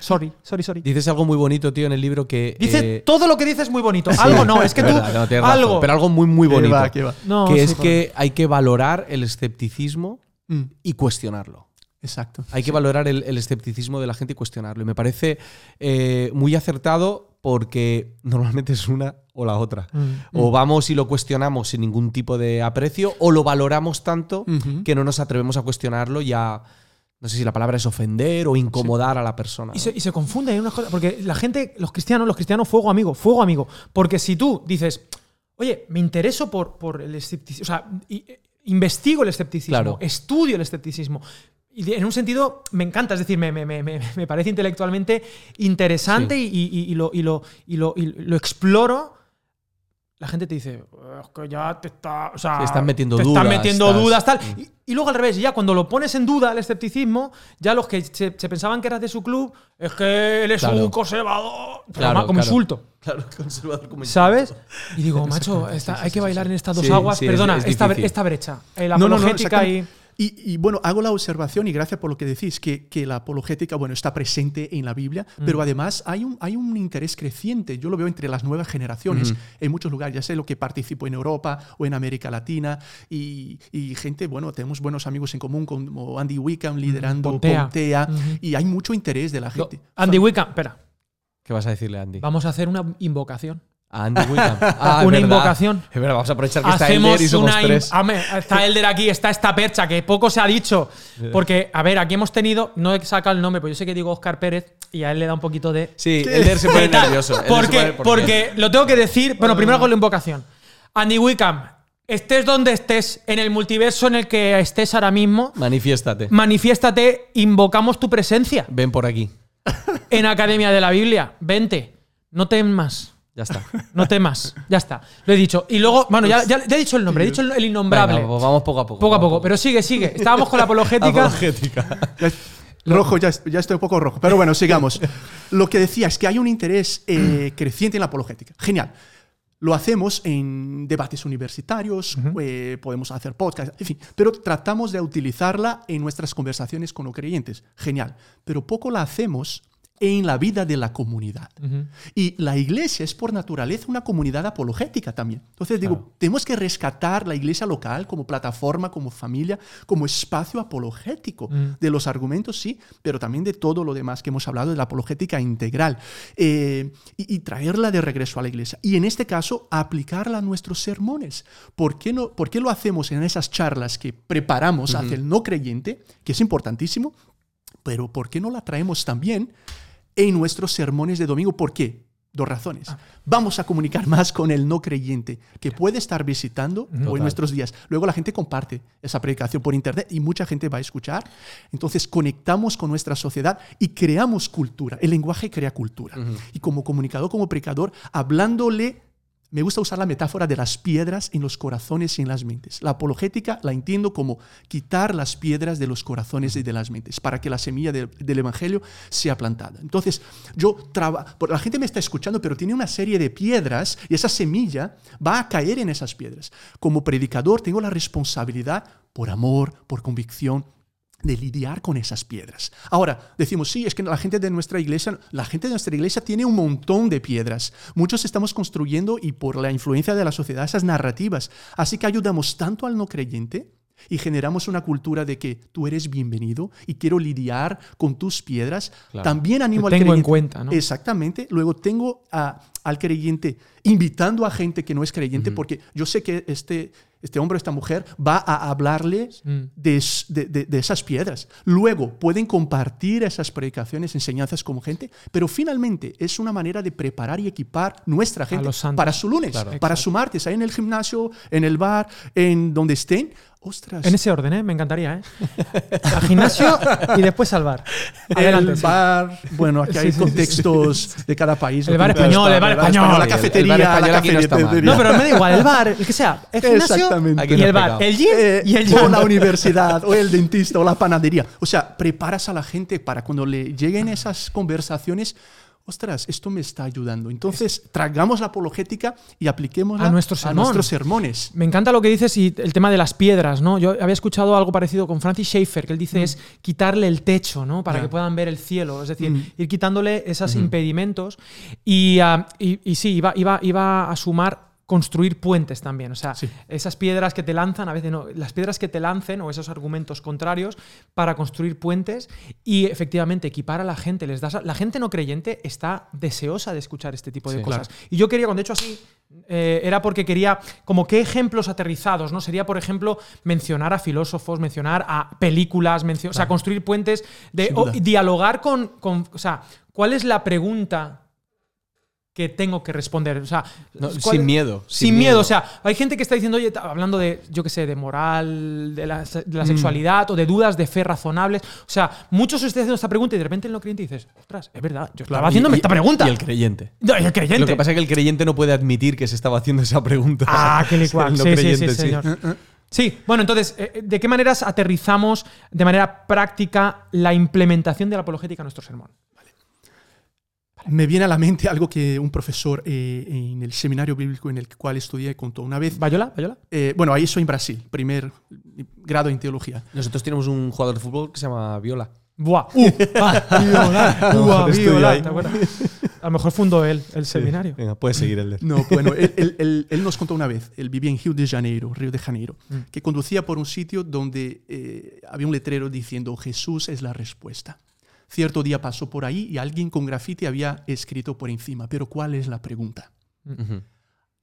sorry, sorry, sorry. Dices algo muy bonito, tío, en el libro que. Dice eh, todo lo que dices muy bonito. Algo no, es que es tú. verdad, no, tienes razón, algo. pero algo muy, muy ¿Qué bonito. va, va? No, que es que hay que valorar el escepticismo Mm, y cuestionarlo. exacto. Hay que valorar el, el escepticismo de la gente y cuestionarlo. Y me parece eh, muy acertado porque normalmente es una o la otra. Mm. O vamos y lo cuestionamos sin ningún tipo de aprecio, o lo valoramos tanto que no nos atrevemos a cuestionarlo y a, no sé si la palabra es ofender o incomodar a la persona. Y ¿no? se, y se confunde en unas cosas. Porque la gente, los cristianos, los cristianos, fuego amigo, fuego amigo. Porque si tú dices, oye, me intereso por, por el escepticismo, o sea, y- eh, investigo el escepticismo, Claro. estudio el escepticismo. Y en un sentido me encanta, es decir, me, me- me- me- me parece intelectualmente interesante y, y- y lo, y, lo, y, lo, y lo exploro. La gente te dice, es que ya te está. O sea, Se están metiendo te dudas, Están metiendo estás- dudas, tal. Y, y luego al revés, ya cuando lo pones en duda el escepticismo, ya los que se, se pensaban que eras de su club, es que él es Claro. un conservador. Claro, como claro. insulto. Claro, conservador como ¿Sabes? Y digo, macho, esta- hay que bailar en estas dos Sí, aguas. sí, Perdona, es esta, esta brecha. eh, La No, no, y. Y, y, bueno, hago la observación y gracias por lo que decís, que, que la apologética, bueno, está presente en la Biblia, Mm. pero además hay un, hay un interés creciente, yo lo veo entre las nuevas generaciones, en muchos lugares, ya sé lo que participo en Europa o en América Latina, y, y gente, bueno, tenemos buenos amigos en común como Andy Wickham liderando Pontea. Pontea, Ujú. y hay mucho interés de la Lo- gente. Andy Wickham, espera, ¿Qué vas a decirle, Andy? vamos a hacer una invocación. A Andy Wickham. Ah, Una verdad. invocación. Es verdad, vamos a aprovechar que está Elder y somos tres. Ame, está Elder aquí, está esta percha, que poco se ha dicho. Porque, a ver, aquí hemos tenido. No he sacado el nombre, pero yo sé que digo Oscar Pérez y a él le da un poquito de. Sí, Elder se pone nervioso. Porque, pone- porque lo tengo que decir. Bueno, primero con la invocación. Andy Wickham, estés donde estés, en el multiverso en el que estés ahora mismo, Manifiéstate. manifiéstate, invocamos tu presencia Ven por aquí. en Academia de la Biblia. Vente, no temas. Ya está. No temas, ya está. Lo he dicho. Y luego, bueno, ya, ya- ya he dicho el nombre, he dicho el, el innombrable. Venga, pues vamos poco a poco. poco a poco, pero sigue, sigue. Estábamos con la apologética. Apologética. Ya rojo, ya estoy un poco rojo. Pero bueno, sigamos. Lo que decía es que hay un interés eh, creciente en la apologética. Genial. Lo hacemos en debates universitarios, eh, podemos hacer podcasts, en fin, pero tratamos de utilizarla en nuestras conversaciones con los creyentes. Genial. Pero poco la hacemos en la vida de la comunidad. Y la iglesia es por naturaleza una comunidad apologética también. Entonces digo, tenemos que rescatar la iglesia local como plataforma, como familia, como espacio apologético de los argumentos, sí, pero también de todo lo demás que hemos hablado de la apologética integral. Eh, y, y traerla de regreso a la iglesia. Y en este caso, aplicarla a nuestros sermones. ¿Por qué, no, por qué lo hacemos en esas charlas que preparamos hacia el no creyente, que es importantísimo? Pero ¿por qué no la traemos también en nuestros sermones de domingo? ¿Por qué? Dos razones. Vamos a comunicar más con el no creyente que puede estar visitando hoy nuestros días. Luego la gente comparte esa predicación por internet y mucha gente va a escuchar. Entonces conectamos con nuestra sociedad y creamos cultura. El lenguaje crea cultura. Y como comunicador, como predicador, hablándole me gusta usar la metáfora de las piedras en los corazones y en las mentes. La apologética la entiendo como quitar las piedras de los corazones y de las mentes para que la semilla de- del Evangelio sea plantada. Entonces, yo trabajo, la gente me está escuchando, pero tiene una serie de piedras y esa semilla va a caer en esas piedras. Como predicador tengo la responsabilidad, por amor, por convicción, de lidiar con esas piedras. Ahora, decimos, sí, es que la gente de nuestra iglesia, la gente de nuestra iglesia tiene un montón de piedras. Muchos estamos construyendo y por la influencia de la sociedad esas narrativas. Así que ayudamos tanto al no creyente y generamos una cultura de que tú eres bienvenido y quiero lidiar con tus piedras, Claro. también animo Te al tengo en creyente. cuenta, ¿no? Exactamente. Luego tengo a- al creyente invitando a gente que no es creyente porque yo sé que este, este hombre o esta mujer va a hablarle Mm. de, de- de- esas piedras. Luego pueden compartir esas predicaciones, enseñanzas como gente, pero finalmente es una manera de preparar y equipar nuestra gente para su lunes, Claro. para su martes, ahí en el gimnasio, en el bar, en donde estén. Ostras. En ese orden, ¿eh? Me encantaría, ¿eh? Al gimnasio y después al bar. Adelante. el sí. bar, bueno, aquí Sí, hay sí, sí, contextos de cada país. El bar español, el bar español. La cafetería, la cafetería. No, pero me da igual, el bar, el que sea. El gimnasio Exactamente. y el bar. El gym Eh, y el o gym. la universidad, o el dentista, o la panadería. O sea, preparas a la gente para cuando le lleguen esas conversaciones. Ostras, esto me está ayudando. Entonces, tragamos la apologética y apliquémosla A sermón. nuestros sermones. Me encanta lo que dices y el tema de las piedras, ¿no? Yo había escuchado algo parecido con Francis Schaeffer, que él dice es quitarle el techo, ¿no? Para que puedan ver el cielo. Es decir, Mm. ir quitándole esos impedimentos. Y, ah, y, y sí, iba, iba, iba a sumar construir puentes también. O sea, Sí. esas piedras que te lanzan, a veces no, las piedras que te lancen o esos argumentos contrarios para construir puentes y efectivamente equipar a la gente. Les das a- la gente no creyente está deseosa de escuchar este tipo de Sí. cosas. Y yo quería, cuando he hecho así, eh, era porque quería, como qué ejemplos aterrizados, ¿no? Sería, por ejemplo, mencionar a filósofos, mencionar a películas, mencio- o sea, construir puentes, de, o- dialogar con, con- o sea, ¿cuál es la pregunta que tengo que responder? O sea, No, ¿cuál sin miedo. Sin, miedo. o sea, hay gente que está diciendo, oye, hablando de, yo qué sé, de moral, de la, de Mm. la sexualidad o de dudas de fe razonables. O sea, muchos os están haciendo esta pregunta y de repente el no creyente dices, ostras, es verdad, yo estaba haciéndome Y- esta pregunta. Y el creyente. No, y el creyente. Lo que pasa es que el creyente no puede admitir que se estaba haciendo esa pregunta. Ah, qué licuado. Sí, sí, sí. Sí, bueno, entonces, eh, ¿de qué maneras aterrizamos de manera práctica la implementación de la apologética en nuestro sermón? Me viene a la mente algo que un profesor eh, en el seminario bíblico en el cual estudié contó una vez. ¿Bayola? ¿Bayola? Eh, bueno, ahí soy en Brasil, primer grado en teología. Nosotros tenemos un jugador de fútbol que se llama Viola. Buah. Uh, viola. Buah, viola. ¿te acuerdas? A lo mejor fundó él el seminario. Venga, puedes seguir el de. No, bueno, él, él- él- él nos contó una vez, él vivía en Rio de Janeiro, Río de Janeiro, Mm. que conducía por un sitio donde eh, había un letrero diciendo Jesús es la respuesta. Cierto día pasó por ahí y alguien con grafiti había escrito por encima, pero ¿cuál es la pregunta?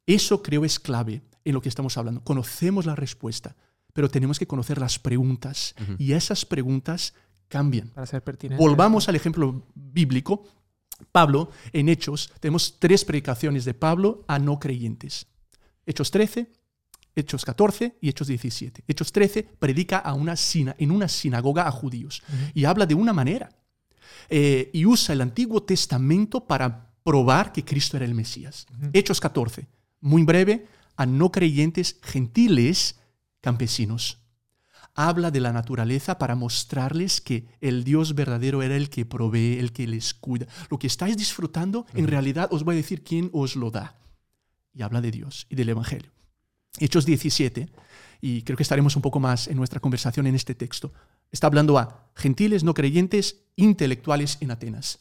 Eso creo es clave en lo que estamos hablando. Conocemos la respuesta, pero tenemos que conocer las preguntas y esas preguntas cambian. Para ser pertinente. Volvamos al ejemplo bíblico. Pablo, en Hechos, tenemos tres predicaciones de Pablo a no creyentes. Hechos 13, Hechos 14 y Hechos 17. Hechos 13 predica a una sina, en una sinagoga a judíos y habla de una manera. Eh, y usa el Antiguo Testamento para probar que Cristo era el Mesías. Hechos 14, muy breve, a no creyentes gentiles campesinos habla de la naturaleza para mostrarles que el Dios verdadero era el que provee, el que les cuida. Lo que estáis disfrutando, en realidad os voy a decir quién os lo da. Y habla de Dios y del Evangelio. Hechos 17, y creo que estaremos un poco más en nuestra conversación en este texto, está hablando a gentiles no creyentes intelectuales en Atenas.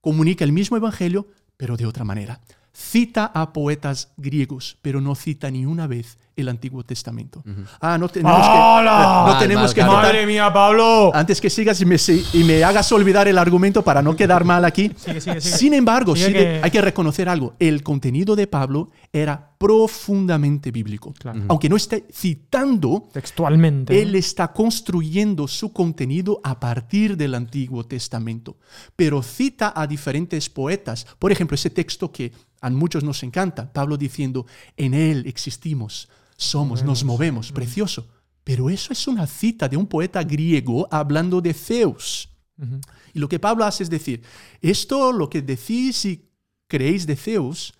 Comunica el mismo Evangelio, pero de otra manera. Cita a poetas griegos, pero no cita ni una vez el Antiguo Testamento. Ah, no tenemos que, ¡Hala! no Mal, tenemos mal, que ¡Madre mía, Pablo! antes que sigas y me, y me hagas olvidar el argumento para no quedar mal aquí. Sigue, sigue, sigue. Sin embargo, que- que- hay que reconocer algo. El contenido de Pablo era profundamente bíblico. Claro. Aunque no esté citando, Textualmente. él está construyendo su contenido a partir del Antiguo Testamento. Pero cita a diferentes poetas. Por ejemplo, ese texto que a muchos nos encanta. Pablo diciendo, en él existimos, somos, nos movemos. Precioso. Pero eso es una cita de un poeta griego hablando de Zeus. Y lo que Pablo hace es decir, esto lo que decís y creéis de Zeus,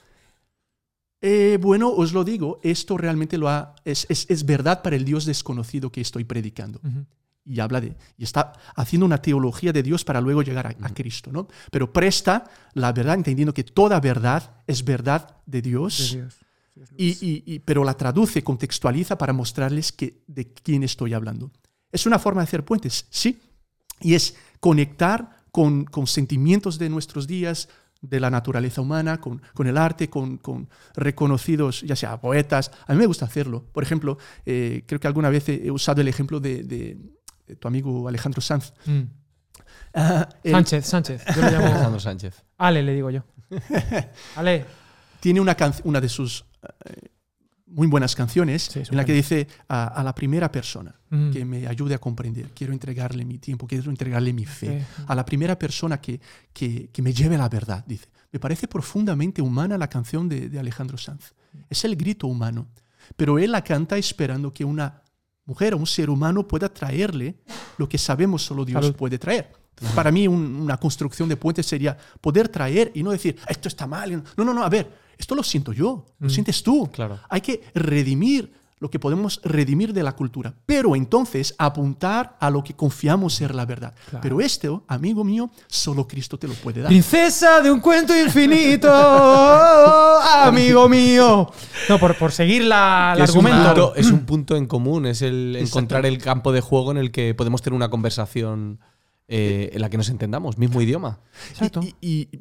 eh, bueno, os lo digo, esto realmente lo ha, es, es- es verdad para el Dios desconocido que estoy predicando. Ujú. Y habla de, y está haciendo una teología de Dios para luego llegar a, a Cristo, ¿no? Pero presta la verdad, entendiendo que toda verdad es verdad de Dios, De Dios. Y, y- y- pero la traduce, contextualiza para mostrarles que, de quién estoy hablando. Es una forma de hacer puentes, sí, y es conectar con, con sentimientos de nuestros días, de la naturaleza humana, con, con el arte, con, con reconocidos, ya sea poetas. A mí me gusta hacerlo. Por ejemplo, eh, creo que alguna vez he usado el ejemplo de, de- de tu amigo Alejandro Sanz. Mm. Él Sánchez, Sánchez. Yo le llamo Alejandro Sánchez. Ale, le digo yo. Ale. tiene una, una de sus muy buenas canciones Sí, en la que dice a, a la primera persona Mm. que me ayude a comprender, quiero entregarle mi tiempo, quiero entregarle mi fe. Sí. A la primera persona que, que, que me lleve a la verdad, dice. Me parece profundamente humana la canción de, de Alejandro Sanz. Es el grito humano, pero él la canta esperando que una mujer o un ser humano pueda traerle lo que sabemos solo Dios Salud. puede traer. Entonces, Para mí un- una construcción de puentes sería poder traer y no decir, esto está mal. No, no, no, a ver, esto lo siento yo, lo sientes tú. Claro. Hay que redimir lo que podemos redimir de la cultura, pero entonces apuntar a lo que confiamos ser la verdad. Claro. Pero esto, amigo mío, solo Cristo te lo puede dar. Princesa de un cuento infinito, amigo mío. No, por, por seguir la, el es, un argumento. punto, es un punto en común, es el encontrar el campo de juego en el que podemos tener una conversación eh, en la que nos entendamos, mismo idioma. Exacto. Y, y- Y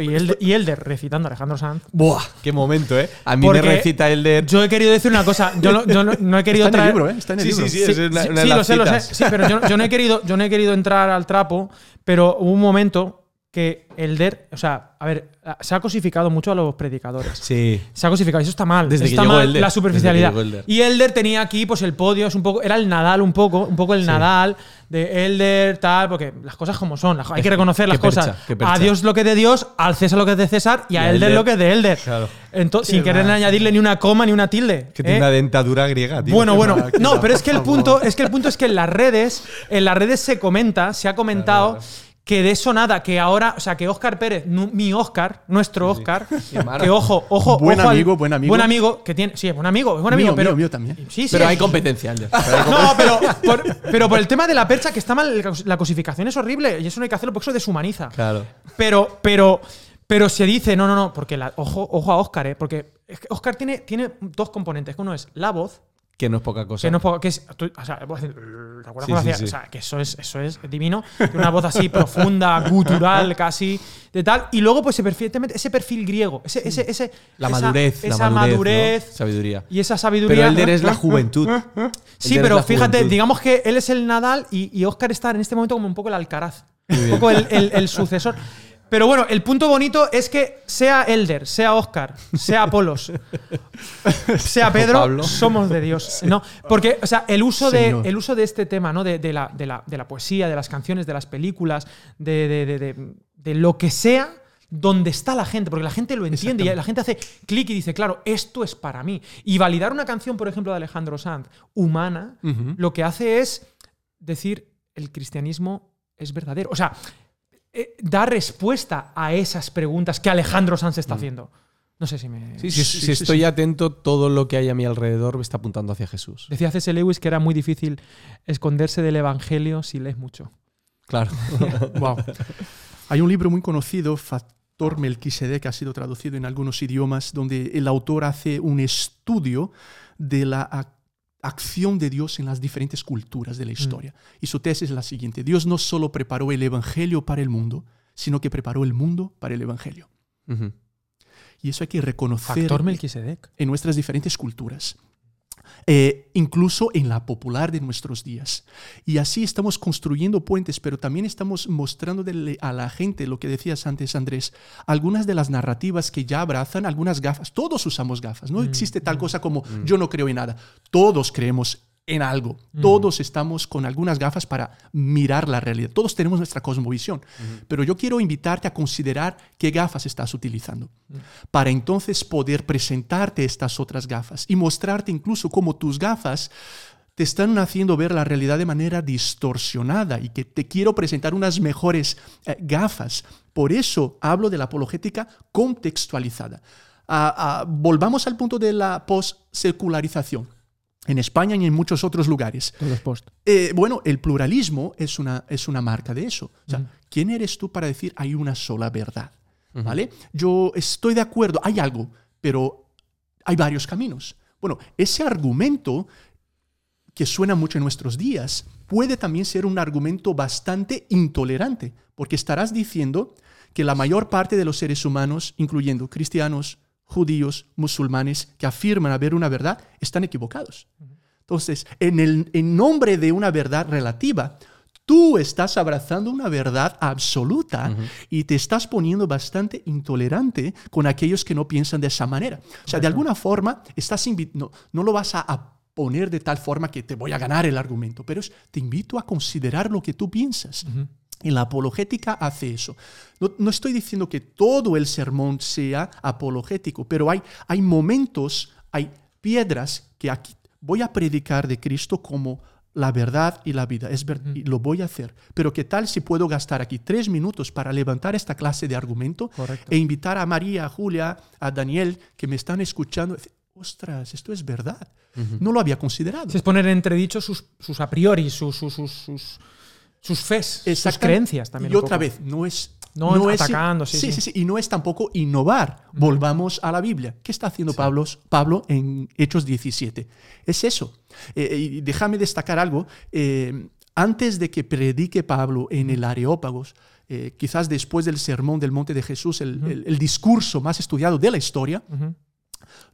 Elder, y Elder recitando a Alejandro Sanz. ¡Buah! ¡Qué momento, eh! A mí Porque me recita el de. Yo he querido decir una cosa. Yo no, yo no- no he querido está en el traer. libro, ¿eh? Está en el Sí, libro. sí, sí, es una- sí, una de sí, lo sé, lo sé. Sí, pero yo, yo no he querido, yo no he querido entrar al trapo, pero hubo un momento que Elder, o sea, a ver, se ha cosificado mucho a los predicadores. Sí. Se ha cosificado, eso está mal. Desde que está llegó mal la Desde superficialidad. que llegó Elder. Y Elder tenía aquí, pues el podio, es un poco, era el Nadal un poco, un poco el Nadal de Elder, tal, porque las cosas como son, hay que reconocer qué las percha, cosas. qué percha. A Dios lo que es de Dios, al César lo que es de César y, Y a Elder, Elder. lo que es de Elder. Claro. Entonces, sin querer añadirle ni una coma ni una tilde. Que tiene ¿eh? una dentadura griega, tío. Bueno, bueno. No, pero es que el punto es que el punto es que en las redes, en las redes se comenta, se ha comentado que de eso nada, que ahora, o sea, que Oscar Pérez, mi Oscar, nuestro Oscar, que ojo, ojo, Buen ojo al- amigo, buen amigo. buen amigo que tiene, sí, buen amigo, es buen amigo, Mío, pero mío, mío también. Sí, sí. Pero hay competencia. Pero hay no, pero por, pero por el tema de la percha, que está mal, la cosificación es horrible y eso no hay que hacerlo porque eso deshumaniza. Claro. Pero, pero, pero se dice, no, no, no, porque la- ojo, ojo a Oscar, ¿eh? Porque es que Oscar tiene, tiene dos componentes. Uno es la voz, Que no es poca cosa. que no es poco- que es, tú- o sea, ¿te acuerdas Sí, sí, hacía? sí. O sea, que eso es, eso es divino. Tiene una voz así profunda, gutural, casi, de tal. Y luego, pues, ese perfil, ese perfil griego, ese, ese, ese, La esa- madurez. esa la madurez. madurez ¿no? Sabiduría. y esa sabiduría. Pero Elder es la juventud. Sí, Elder es pero la fíjate, juventud. digamos que él es el Nadal y, y Oscar está en este momento como un poco el Alcaraz. Un poco el, el- el sucesor. Pero bueno, el punto bonito es que sea Elder, sea Oscar, sea Apolos, sea Pedro, somos de Dios. ¿no? Porque, o sea, el uso, de, el uso de este tema, ¿no? De, de la, de la- de la poesía, de las canciones, de las películas, de, lo que sea, donde está la gente, porque la gente lo entiende y la gente hace clic y dice, claro, esto es para mí. Y validar una canción, por ejemplo, de Alejandro Sanz, humana, lo que hace es decir, el cristianismo es verdadero. O sea, eh, da respuesta a esas preguntas que Alejandro Sanz está haciendo. No sé si me... Sí, sí, Sí, si sí, estoy sí. atento, todo lo que hay a mi alrededor me está apuntando hacia Jesús. Decía C.S. Lewis que era muy difícil esconderse del Evangelio si lees mucho. Claro. Wow. Hay un libro muy conocido, Factor Melquisedec, que ha sido traducido en algunos idiomas, donde el autor hace un estudio de la acción de Dios en las diferentes culturas de la historia. Y su tesis es la siguiente. Dios no solo preparó el Evangelio para el mundo, sino que preparó el mundo para el Evangelio. Y eso hay que reconocer Factor Melquisedec. en nuestras diferentes culturas, eh, incluso en la popular de nuestros días. Y así estamos construyendo puentes, pero también estamos mostrándole a la gente lo que decías antes, Andrés, algunas de las narrativas que ya abrazan algunas gafas. Todos usamos gafas, no existe tal cosa como yo no creo en nada. Todos creemos en algo. Todos estamos con algunas gafas para mirar la realidad. Todos tenemos nuestra cosmovisión. Pero yo quiero invitarte a considerar qué gafas estás utilizando. Para entonces poder presentarte estas otras gafas y mostrarte incluso cómo tus gafas te están haciendo ver la realidad de manera distorsionada y que te quiero presentar unas mejores eh, gafas. Por eso hablo de la apologética contextualizada. Ah, ah, volvamos al punto de la post-secularización. En España y en muchos otros lugares. Todos post. Eh, bueno, el pluralismo es una, es una marca de eso. O sea, ¿quién eres tú para decir hay una sola verdad? ¿Vale? Yo estoy de acuerdo, hay algo, pero hay varios caminos. Bueno, ese argumento que suena mucho en nuestros días puede también ser un argumento bastante intolerante, porque estarás diciendo que la mayor parte de los seres humanos, incluyendo cristianos, judíos, musulmanes, que afirman haber una verdad, están equivocados. Entonces, en el en nombre de una verdad relativa, tú estás abrazando una verdad absoluta y te estás poniendo bastante intolerante con aquellos que no piensan de esa manera. O sea, de alguna forma, estás no, no lo vas a, a poner de tal forma que te voy a ganar el argumento, pero es, te invito a considerar lo que tú piensas. Y la apologética hace eso. No, no, estoy diciendo que todo el sermón sea apologético, pero hay, hay momentos, hay piedras que aquí voy a predicar de Cristo como la verdad y la vida. Es y lo voy a hacer. Pero ¿qué tal si puedo gastar aquí tres minutos para levantar esta clase de argumento e invitar a María, a Julia, a Daniel, que me están escuchando? Ostras, esto es verdad. No lo había considerado. Es poner en entredicho sus, sus a priori, sus, sus, sus, sus fes, sus creencias también. Y otra vez, no es no, atacando, sí sí, sí Y no es tampoco innovar. Volvamos a la Biblia. ¿Qué está haciendo Pablo, Pablo en Hechos 17? Es eso. Eh, y déjame destacar algo. Eh, antes de que predique Pablo en el Areópagos, eh, quizás después del sermón del monte de Jesús, el, discurso más estudiado de la historia,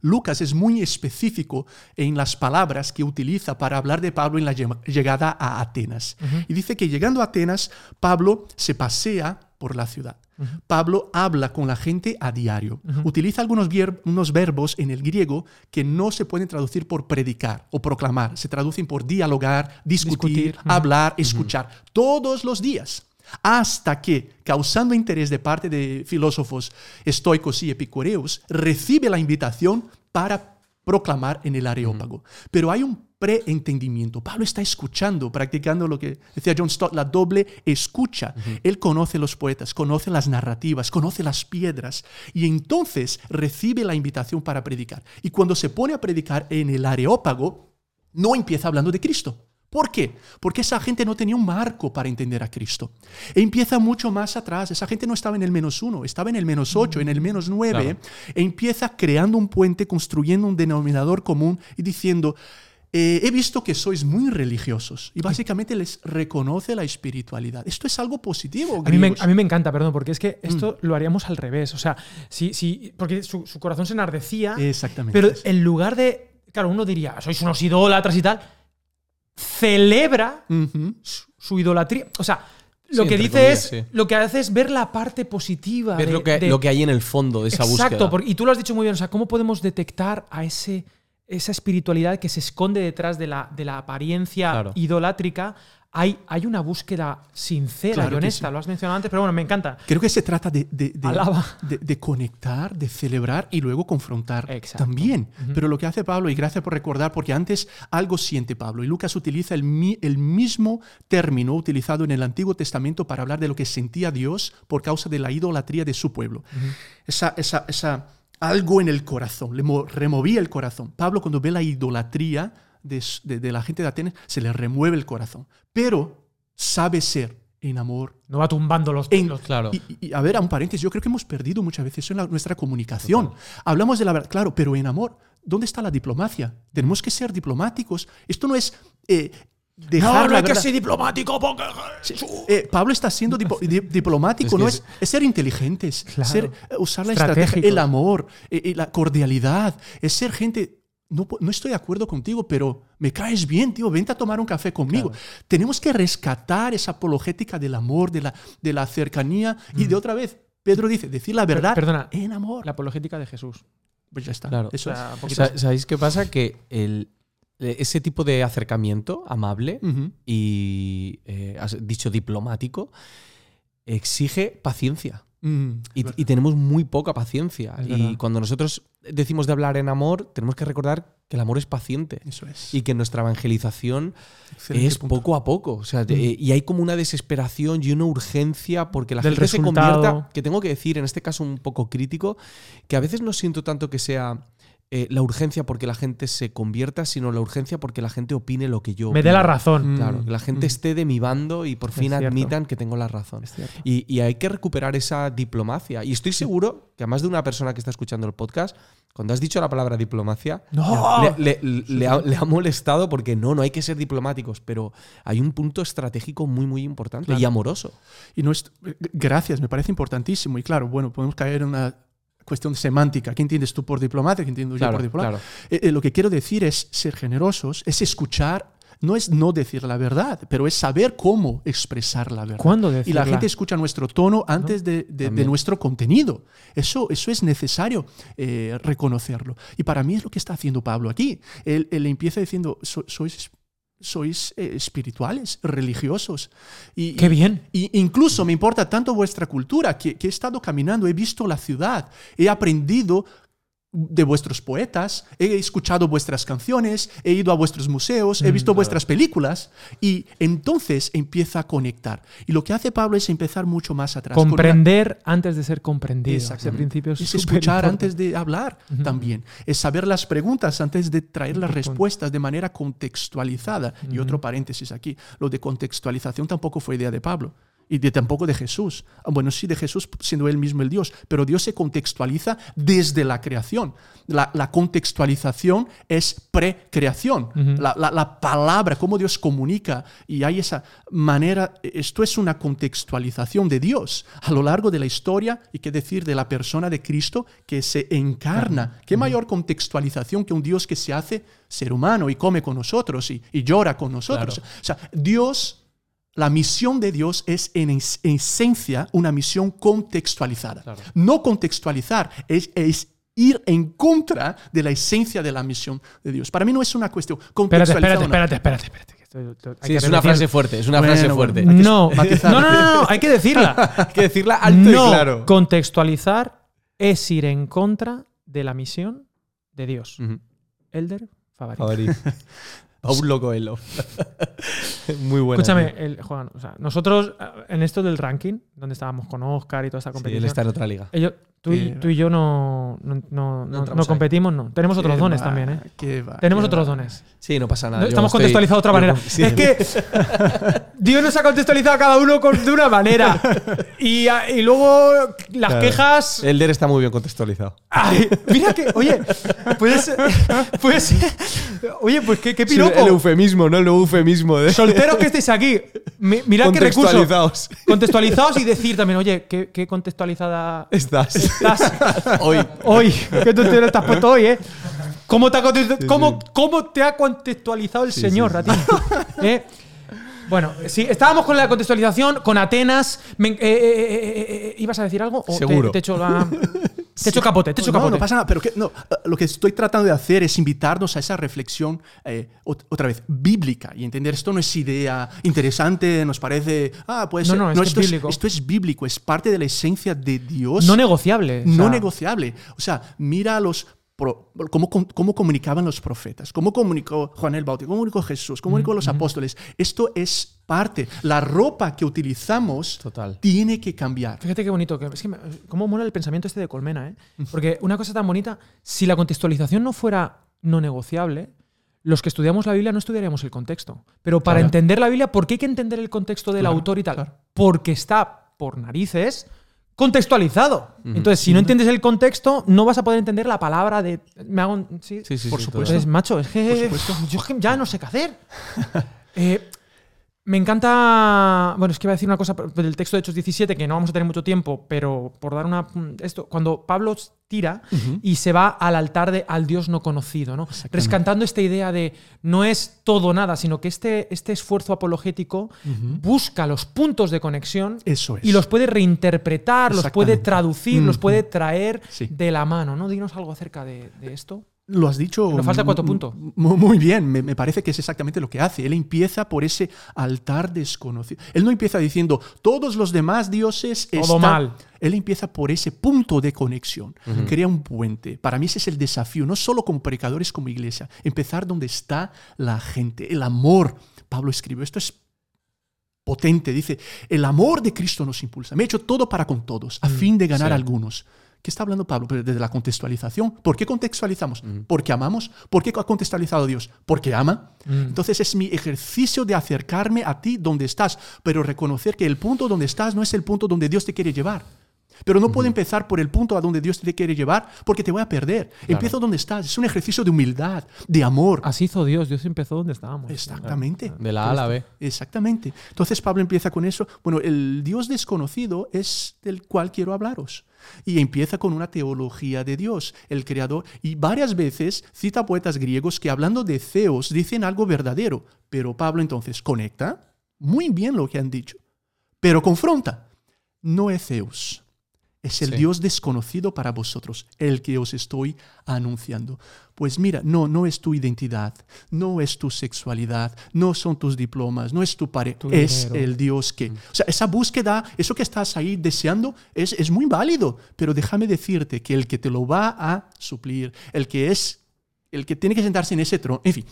Lucas es muy específico en las palabras que utiliza para hablar de Pablo en la llegada a Atenas. Y dice que llegando a Atenas, Pablo se pasea por la ciudad. Pablo habla con la gente a diario. Utiliza algunos unos verbos en el griego que no se pueden traducir por predicar o proclamar. Se traducen por dialogar, discutir, hablar, escuchar. Todos los días. Hasta que, causando interés de parte de filósofos estoicos y epicureos, recibe la invitación para proclamar en el areópago. Pero hay un preentendimiento. Pablo está escuchando, practicando lo que decía John Stott, la doble escucha. Él conoce los poetas, conoce las narrativas, conoce las piedras y entonces recibe la invitación para predicar. Y cuando se pone a predicar en el areópago, no empieza hablando de Cristo. ¿Por qué? Porque esa gente no tenía un marco para entender a Cristo. E empieza mucho más atrás. Esa gente no estaba en el menos uno, estaba en el menos ocho, en el menos nueve. E empieza creando un puente, construyendo un denominador común y diciendo, eh, he visto que sois muy religiosos y básicamente les reconoce la espiritualidad. Esto es algo positivo. A mí, me, a mí, me, encanta, perdón, porque es que esto mm. lo haríamos al revés. O sea, sí, sí, porque su, corazón se enardecía. Exactamente. Pero en lugar de, claro, uno diría, sois unos idólatras y tal, celebra su, idolatría. O sea, lo que dice es, lo que hace es ver la parte positiva. Ver lo, que, lo que hay en el fondo de esa búsqueda. Exacto, y tú lo has dicho muy bien. O sea, ¿cómo podemos detectar a ese esa espiritualidad que se esconde detrás de la, de la apariencia idolátrica, hay, hay, una búsqueda sincera y honesta, lo has mencionado antes, pero bueno, me encanta. Creo que se trata de, de, de, conectar, de celebrar y luego confrontar también. Pero lo que hace Pablo, y gracias por recordar, porque antes algo siente Pablo, y Lucas utiliza el, el mismo término utilizado en el Antiguo Testamento para hablar de lo que sentía Dios por causa de la idolatría de su pueblo. Esa, esa, esa algo en el corazón, le removía el corazón. Pablo cuando ve la idolatría de, la gente de Atenas, se le remueve el corazón. Pero sabe ser en amor. No va tumbando los, en, claro. Y, a ver, a un paréntesis, yo creo que hemos perdido muchas veces eso en nuestra comunicación. Hablamos de la verdad, claro, pero en amor. ¿Dónde está la diplomacia? Tenemos que ser diplomáticos. Esto no es eh, no, no hay que ser diplomático porque... Eh, Pablo está siendo diplomático, no es, ser inteligentes, ser, eh, usar la estrategia, el amor, eh, la cordialidad, es ser gente... No, no, estoy de acuerdo contigo, pero me caes bien, tío, vente a tomar un café conmigo. Tenemos que rescatar esa apologética del amor, de la, de la cercanía y de mm. otra vez, Pedro dice, decir la verdad Perdona, en amor. La apologética de Jesús. Pues ya está. Claro. Eso ¿Sabéis qué pasa? Que el, ese tipo de acercamiento amable y, eh, has dicho, diplomático, exige paciencia. Mm, y, tenemos muy poca paciencia. y cuando nosotros decimos de hablar en amor, tenemos que recordar que el amor es paciente. Eso es. Y que nuestra evangelización es poco a poco. O sea, mm. y hay como una desesperación y una urgencia porque la gente se convierta. Que tengo que decir, en este caso un poco crítico, que a veces no siento tanto que sea eh, la urgencia porque la gente se convierta, sino la urgencia porque la gente opine lo que yo Me dé la razón. Claro, que la gente Mm. esté de mi bando y por fin admitan que tengo la razón. Y, y hay que recuperar esa diplomacia. Y estoy seguro que a más de una persona que está escuchando el podcast, cuando has dicho la palabra diplomacia, ¡No! le, le- le ha, le ha molestado porque no, no hay que ser diplomáticos, pero hay un punto estratégico muy, muy importante Claro. y amoroso. Y no es, gracias, me parece importantísimo. Y claro, bueno, podemos caer en una cuestión semántica. ¿Qué entiendes tú por diplomacia? ¿Qué entiendo yo Claro, por diplomacia? claro. Eh, eh, lo que quiero decir es ser generosos, es escuchar. No es no decir la verdad, pero es saber cómo expresar la verdad. ¿Cuándo Y la decirla? gente escucha nuestro tono antes de, de- de También. nuestro contenido. Eso, eso es necesario eh, reconocerlo. Y para mí es lo que está haciendo Pablo aquí. Él, él empieza diciendo, "So- sois, sois eh, espirituales, religiosos. Y, ¡Qué y- bien! y incluso me importa tanto vuestra cultura que, que he estado caminando, he visto la ciudad, he aprendido de vuestros poetas, he escuchado vuestras canciones, he ido a vuestros museos, he visto vuestras películas y entonces empieza a conectar. Y lo que hace Pablo es empezar mucho más atrás. una- Comprender antes de ser comprendido. Ese Exactamente. principio es, es escuchar antes de hablar también. Es saber las preguntas antes de traer las respuestas de manera contextualizada. Y otro paréntesis aquí. Lo de contextualización tampoco fue idea de Pablo. Y de, tampoco de Jesús. Ah, Bueno, sí, de Jesús siendo él mismo el Dios. Pero Dios se contextualiza desde la creación. La, la contextualización es precreación. la, la, la palabra, cómo Dios comunica. Y hay esa manera. Esto es una contextualización de Dios a lo largo de la historia y qué decir de la persona de Cristo que se encarna. ¿Qué mayor contextualización que un Dios que se hace ser humano y come con nosotros y, y llora con nosotros? O sea, Dios, la misión de Dios es en es- esencia una misión contextualizada. No contextualizar, es, es ir en contra de la esencia de la misión de Dios. Para mí no es una cuestión Espérate, contextualizada. espérate, espérate, espérate. espérate, que esto- esto- hay Sí, que es una frase fuerte, es una Bueno, frase fuerte. No, matizar. no, no, no, no, hay que decirla. Hay que decirla alto no, y claro. contextualizar es ir en contra de la misión de Dios. Ujú. Elder Favari. Paulo Coelho. Muy bueno. Escúchame, el, Juan, o sea, nosotros eh, en esto del ranking, donde estábamos con Oscar y toda esta Sí, competición, él está en otra liga. ellos- tú, y, tú y yo no, no, no- no- competimos, no. Tenemos otros dones va, también, ¿eh? qué va, Tenemos qué otros va. dones. Sí, no pasa nada. Estamos contextualizados de otra manera. sí. Es que Dios nos ha contextualizado a cada uno con- de una manera. Y, a- y luego las Claro. quejas. Elder está muy bien contextualizado. Ay, mira que, oye, puedes. puedes oye, pues qué, qué piropo. el eufemismo, ¿no? El eufemismo de Solteros que estéis aquí, mi- mirad qué recurso. contextualizados. Contextualizados y decir también, oye, qué, qué contextualizada Estás. Estás Hoy. hoy. ¿Qué tú te estás puesto hoy, eh? ¿Cómo te ha, context- cómo- cómo te ha contextualizado el señor, Ratín? ¿Eh? Bueno, sí, estábamos con la contextualización, con Atenas. Me- eh, eh, eh, eh, eh, ¿Ibas a decir algo? ¿O te- Seguro. Te, la- te he hecho capote, te he hecho No, capote. no pasa nada, pero que, no, eh, lo que estoy tratando de hacer es invitarnos a esa reflexión eh, ot- otra vez bíblica y entender esto no es idea interesante, nos parece, ah, pues No, no, es que es esto, bíblico. esto es bíblico, es parte de la esencia de Dios, no negociable. o no sea, negociable. O sea, mira a los cómo, com- cómo comunicaban los profetas, cómo comunicó Juan el Bautista, cómo comunicó Jesús, cómo comunicó los apóstoles. Esto es parte. La ropa que utilizamos Total. tiene que cambiar. Fíjate qué bonito. Que, es que me- cómo mola el pensamiento este de Colmena, ¿eh? Porque una cosa tan bonita, si la contextualización no fuera no negociable, los que estudiamos la Biblia no estudiaríamos el contexto. Pero para Claro. entender la Biblia, ¿por qué hay que entender el contexto del Claro, autor y tal? claro. Porque está por narices contextualizado. Entonces, si no entiendes el contexto, no vas a poder entender la palabra de. Me hago. un- ¿sí? Sí, sí, Por sí, supuesto. Entonces, macho, es que yo es que ya no sé qué hacer. Eh, me encanta. Bueno, es que iba a decir una cosa del texto de Hechos 17 que no vamos a tener mucho tiempo, pero por dar una. Esto, cuando Pablo tira y se va al altar de al Dios no conocido, ¿no? Rescatando esta idea de no es todo nada, sino que este, este esfuerzo apologético busca los puntos de conexión Eso es. y los puede reinterpretar, los puede traducir, los puede traer Sí. de la mano, ¿no? Dinos algo acerca de, de esto. Lo has dicho. Nos falta cuatro puntos. mu- Muy bien, me, me parece que es exactamente lo que hace. Él empieza por ese altar desconocido. Él no empieza diciendo todos los demás dioses Todo están. mal. Él empieza por ese punto de conexión. Crea un puente. Para mí ese es el desafío, no solo como predicadores, como iglesia. Empezar donde está la gente, el amor. Pablo escribió, esto es potente. Dice, el amor de Cristo nos impulsa. Me he hecho todo para con todos, a fin de ganar algunos. ¿Qué está hablando Pablo? Pero desde la contextualización. ¿Por qué contextualizamos? Porque amamos. ¿Por qué ha contextualizado Dios? Porque ama. Entonces es mi ejercicio de acercarme a ti donde estás, pero reconocer que el punto donde estás no es el punto donde Dios te quiere llevar. Pero no puedo empezar por el punto a donde Dios te quiere llevar porque te voy a perder. Empiezo donde estás. Es un ejercicio de humildad, de amor. Así hizo Dios. Dios empezó donde estábamos. Exactamente. De la A a la B. Exactamente. Entonces Pablo empieza con eso. Bueno, el Dios desconocido es del cual quiero hablaros. Y empieza con una teología de Dios, el creador. Y varias veces cita poetas griegos que hablando de Zeus dicen algo verdadero. Pero Pablo entonces conecta muy bien lo que han dicho. Pero confronta. No es Zeus. Es el Sí. Dios desconocido para vosotros, el que os estoy anunciando. Pues mira, no, no es tu identidad, no es tu sexualidad, no son tus diplomas, no es tu pareja, es dinero. el Dios que... O sea, esa búsqueda, eso que estás ahí deseando, es, es muy válido, pero déjame decirte que el que te lo va a suplir, el que es, el que tiene que sentarse en ese trono, en fin,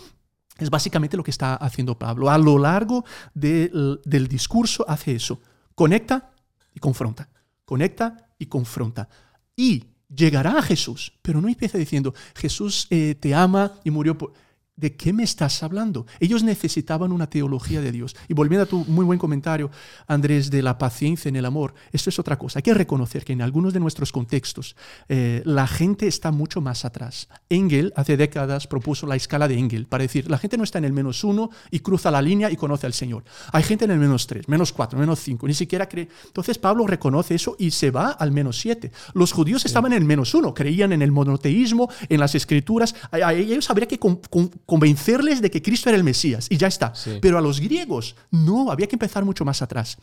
es básicamente lo que está haciendo Pablo. A lo largo del, del discurso hace eso. Conecta y confronta. Conecta y confronta. Y llegará a Jesús, pero no empieza diciendo, Jesús eh, te ama y murió por... ¿De qué me estás hablando? Ellos necesitaban una teología de Dios. Y volviendo a tu muy buen comentario, Andrés, de la paciencia en el amor, esto es otra cosa. Hay que reconocer que en algunos de nuestros contextos eh, la gente está mucho más atrás. Engel hace décadas propuso la escala de Engel para decir, la gente no está en el menos uno y cruza la línea y conoce al Señor. Hay gente en el menos tres, menos cuatro, menos cinco, ni siquiera cree. Entonces Pablo reconoce eso y se va al menos siete. Los judíos estaban en el menos uno, creían en el monoteísmo, en las escrituras. A, a ellos habría que con- con- convencerles de que Cristo era el Mesías y ya está. Sí. Pero a los griegos no, había que empezar mucho más atrás.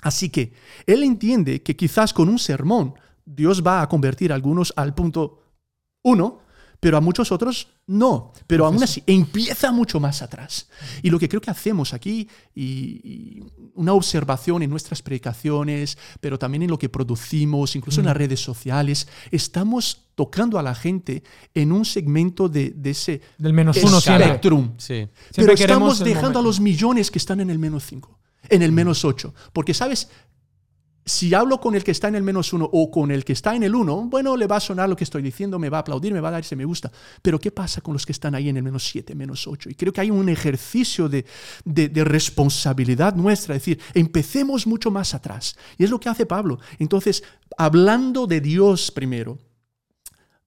Así que él entiende que quizás con un sermón Dios va a convertir a algunos al punto uno, pero a muchos otros no. Pero aún así, empieza mucho más atrás. Y lo que creo que hacemos aquí, y, y una observación en nuestras predicaciones, pero también en lo que producimos, incluso en las redes sociales, estamos tocando a la gente en un segmento de, de ese Del menos uno spectrum. Sí. Pero estamos dejando a los millones que están en el menos 5, en el menos 8. Porque, ¿sabes? Si hablo con el que está en el menos 1 o con el que está en el 1, bueno, le va a sonar lo que estoy diciendo, me va a aplaudir, me va a dar ese me gusta. Pero ¿qué pasa con los que están ahí en el menos 7, menos 8? Y creo que hay un ejercicio de, de- de responsabilidad nuestra, es decir, empecemos mucho más atrás. Y es lo que hace Pablo. Entonces, hablando de Dios primero,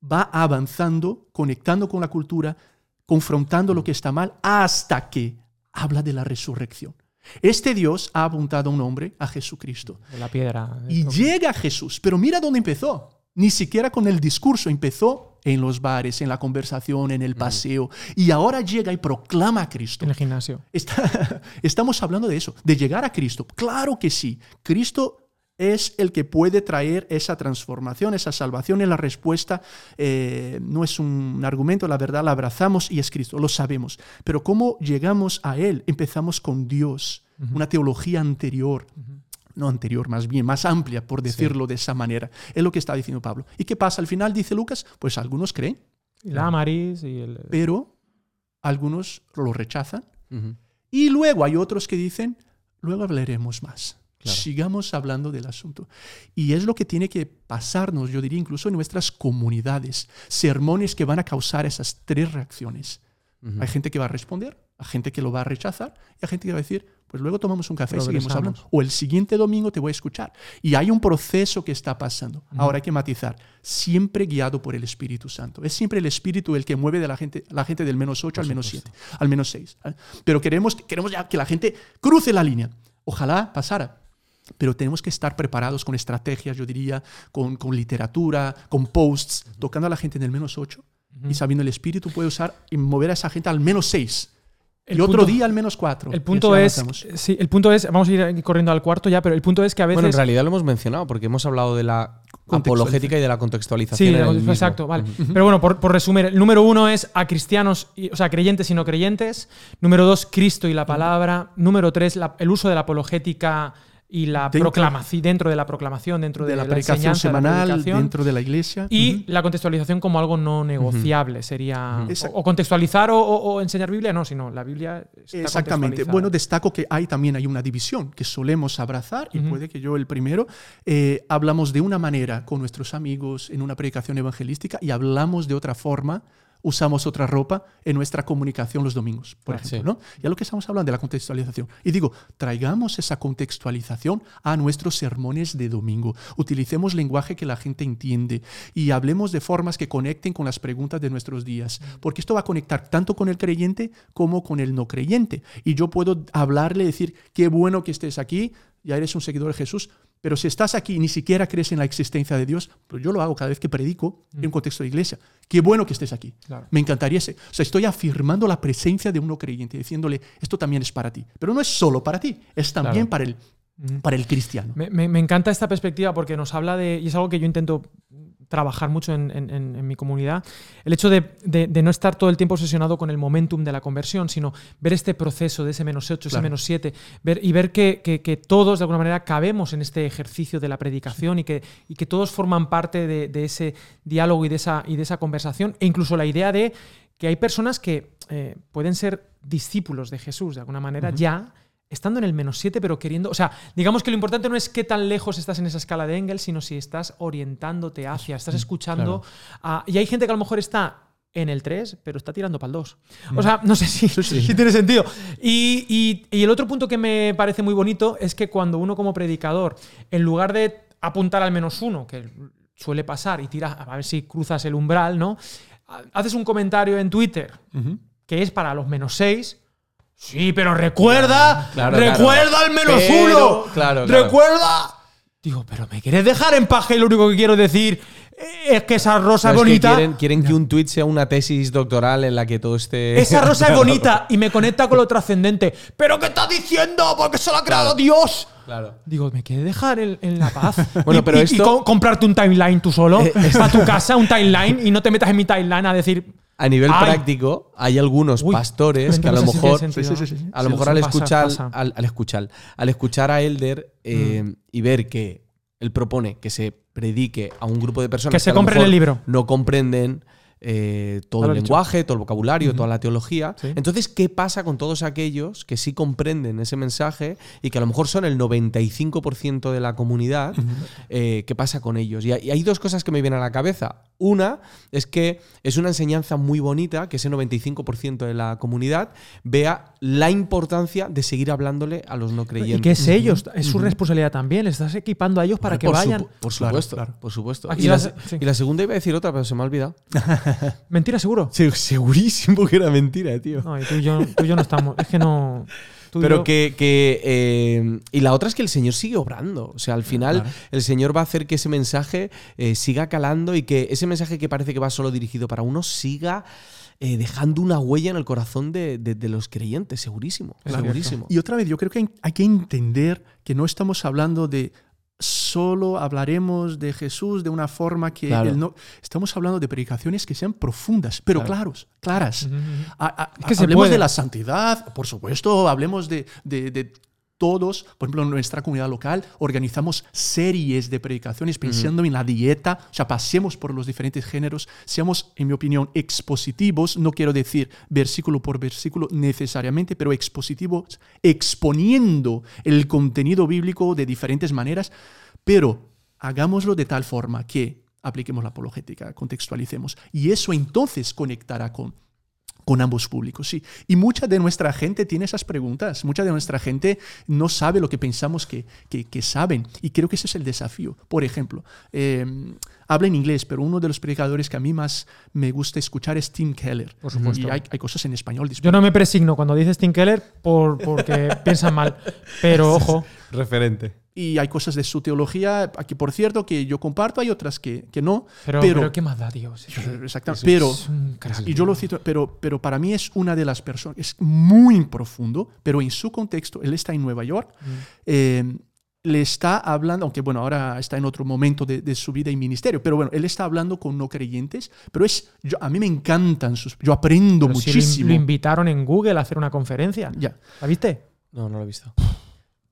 va avanzando, conectando con la cultura, confrontando lo que está mal, hasta que habla de la resurrección. Este Dios ha apuntado a un hombre, a Jesucristo. De la piedra. Y llega a Jesús, pero mira dónde empezó. Ni siquiera con el discurso, empezó en los bares, en la conversación, en el paseo. Y ahora llega y proclama a Cristo. En el gimnasio. Está- estamos hablando de eso, de llegar a Cristo. Claro que sí. Cristo es el que puede traer esa transformación, esa salvación, es la respuesta. eh, no es un argumento, la verdad la abrazamos y es Cristo, lo sabemos. Pero ¿cómo llegamos a Él? Empezamos con Dios, una teología anterior. No anterior, más bien, más amplia, por decirlo de esa manera. Es lo que está diciendo Pablo. ¿Y qué pasa al final? Dice Lucas, pues algunos creen, Y la Maris y el. pero algunos lo rechazan y luego hay otros que dicen, luego hablaremos más. Claro. Sigamos hablando del asunto. Y es lo que tiene que pasarnos, yo diría, incluso en nuestras comunidades. Sermones que van a causar esas tres reacciones. Ujú. Hay gente que va a responder, hay gente que lo va a rechazar y hay gente que va a decir, pues luego tomamos un café y seguimos hablando. O el siguiente domingo te voy a escuchar. Y hay un proceso que está pasando. Ahora hay que matizar. Siempre guiado por el Espíritu Santo. Es siempre el Espíritu el que mueve de la gente, la gente del menos 8 al menos 7, al menos 6. Pero queremos, queremos ya que la gente cruce la línea. Ojalá pasara. Pero tenemos que estar preparados con estrategias, yo diría, con, con literatura, con posts, tocando a la gente en el menos 8 y sabiendo el espíritu puede usar y mover a esa gente al menos 6. El y otro día al menos 4. El punto es. Sí, el punto es. Vamos a ir corriendo al cuarto ya, pero el punto es que a veces. Bueno, en realidad lo hemos mencionado porque hemos hablado de la apologética y de la contextualización. Sí, en el mismo. exacto, vale. Pero bueno, por, por resumir, el número uno es a cristianos, y- o sea, creyentes y no creyentes. Número dos, Cristo y la palabra. Número tres, la- el uso de la apologética y la Dentro- proclamación, dentro de la proclamación, dentro de, de la la predicación la semanal predicación, dentro de la iglesia. y la contextualización como algo no negociable sería o- contextualizar o, enseñar Biblia, no, sino la Biblia está Exactamente. Bueno, destaco que hay también hay una división que solemos abrazar, y puede que yo el primero, eh, hablamos de una manera con nuestros amigos en una predicación evangelística y hablamos de otra forma, usamos otra ropa en nuestra comunicación los domingos, por Claro, ejemplo. ¿no? Ya lo que estamos hablando de la contextualización. Y digo, traigamos esa contextualización a nuestros sermones de domingo. Utilicemos lenguaje que la gente entiende y hablemos de formas que conecten con las preguntas de nuestros días, porque esto va a conectar tanto con el creyente como con el no creyente. Y yo puedo hablarle, decir, qué bueno que estés aquí, ya eres un seguidor de Jesús, pero si estás aquí y ni siquiera crees en la existencia de Dios, pues yo lo hago cada vez que predico en un contexto de iglesia. Qué bueno que estés aquí. Claro. Me encantaría ese. O sea, estoy afirmando la presencia de un no creyente, diciéndole, esto también es para ti. Pero no es solo para ti, es también Claro. para, el, para el cristiano. Me, me- me encanta esta perspectiva porque nos habla de, y es algo que yo intento trabajar mucho en, en- en- en mi comunidad, el hecho de, de- de no estar todo el tiempo obsesionado con el momentum de la conversión, sino ver este proceso de ese menos 8, ese Claro. menos 7, ver, y ver que, que- que todos de alguna manera cabemos en este ejercicio de la predicación y, que, y que todos forman parte de, de ese diálogo y de, esa, y de esa conversación, e incluso la idea de que hay personas que eh, pueden ser discípulos de Jesús de alguna manera ya estando en el menos 7, pero queriendo. O sea, digamos que lo importante no es qué tan lejos estás en esa escala de Engels, sino si estás orientándote hacia, estás escuchando. a- y hay gente que a lo mejor está en el 3, pero está tirando para el 2. O sea, no sé si, si tiene sentido. Y, y- y el otro punto que me parece muy bonito es que cuando uno como predicador, en lugar de apuntar al menos uno, que suele pasar, y tiras a ver si cruzas el umbral, ¿no? Haces un comentario en Twitter que es para los menos 6. Sí, pero recuerda, Claro, recuerda claro. al menos Pero, uno. Recuerda. Digo, pero me quieres dejar en paz y lo único que quiero decir es que esa rosa No, es que bonita. quieren, quieren que un tweet sea una tesis doctoral en la que todo esté. Esa rosa es bonita y me conecta con lo trascendente. ¿Pero qué estás diciendo? Porque se lo ha creado Dios. Claro. Digo, ¿me quieres dejar en, en la paz? Bueno, Y- pero y- y esto- co- comprarte un timeline tú solo, Eh, a tu casa, un timeline, y no te metas en mi timeline a decir. A nivel Ay. práctico, hay algunos Uy, pastores es que a lo mejor. Sí, sí, sí, sí. A lo Sí, mejor sí, al pasa, escuchar, pasa. Al, al escuchar, al escuchar a Elder eh, Mm. y ver que él propone que se predique a un grupo de personas Que se compren el libro. no comprenden eh, todo lo el lenguaje, todo el vocabulario, toda la teología. Sí. Entonces, ¿qué pasa con todos aquellos que sí comprenden ese mensaje y que a lo mejor son el 95% de la comunidad? Eh, ¿Qué pasa con ellos? Y hay, dos cosas que me vienen a la cabeza. Una es que es una enseñanza muy bonita que ese 95% de la comunidad vea la importancia de seguir hablándole a los no creyentes. Y que es ellos, es su responsabilidad también. Estás equipando a ellos para que vayan. por supuesto, claro. por supuesto. La, sí. y la segunda iba a decir otra, pero se me ha olvidado. Mentira, seguro. Se- Segurísimo que era mentira, tío. No, y tú y yo, tú y yo no estamos. Es que no. tú y Pero yo- que. que, eh, y la otra es que el Señor sigue obrando. O sea, al final Claro. el Señor va a hacer que ese mensaje eh, siga calando y que ese mensaje que parece que va solo dirigido para uno siga eh, dejando una huella en el corazón de, de- de los creyentes, segurísimo. Segurísimo. Y otra vez, yo creo que hay- hay que entender que no estamos hablando de solo hablaremos de Jesús de una forma que Claro. él no. Estamos hablando de predicaciones que sean profundas, pero Claro. claros, claras. Ujú, ujú. A- a- Es que se hablemos de la santidad, por supuesto, hablemos de, de- de todos, por ejemplo, en nuestra comunidad local organizamos series de predicaciones pensando en la dieta, o sea, pasemos por los diferentes géneros, seamos, en mi opinión, expositivos, no quiero decir versículo por versículo necesariamente, pero expositivos, exponiendo el contenido bíblico de diferentes maneras, pero hagámoslo de tal forma que apliquemos la apologética, contextualicemos, y eso entonces conectará con con ambos públicos, sí. Y mucha de nuestra gente tiene esas preguntas, mucha de nuestra gente no sabe lo que pensamos que, que- que saben. Y creo que ese es el desafío. Por ejemplo, eh, habla en inglés, pero uno de los predicadores que a mí más me gusta escuchar es Tim Keller. Por supuesto. Y hay, hay cosas en español Yo no me presigno cuando dices Tim Keller por, porque piensan mal. Pero ojo. Referente. Y hay cosas de su teología, aquí por cierto, que yo comparto, hay otras que, que no. Pero, pero, pero ¿qué más da Dios? Exactamente. Pero, Es un crack. y yo lo cito, pero, pero para mí es una de las personas, es muy profundo, pero en su contexto, él está en Nueva York, eh, le está hablando, aunque bueno, ahora está en otro momento de, de su vida y ministerio, pero bueno, él está hablando con no creyentes, pero es, yo, a mí me encantan sus, yo aprendo Pero si lo in- muchísimo. lo invitaron en Google a hacer una conferencia. ya. ¿La viste? No, no lo he visto.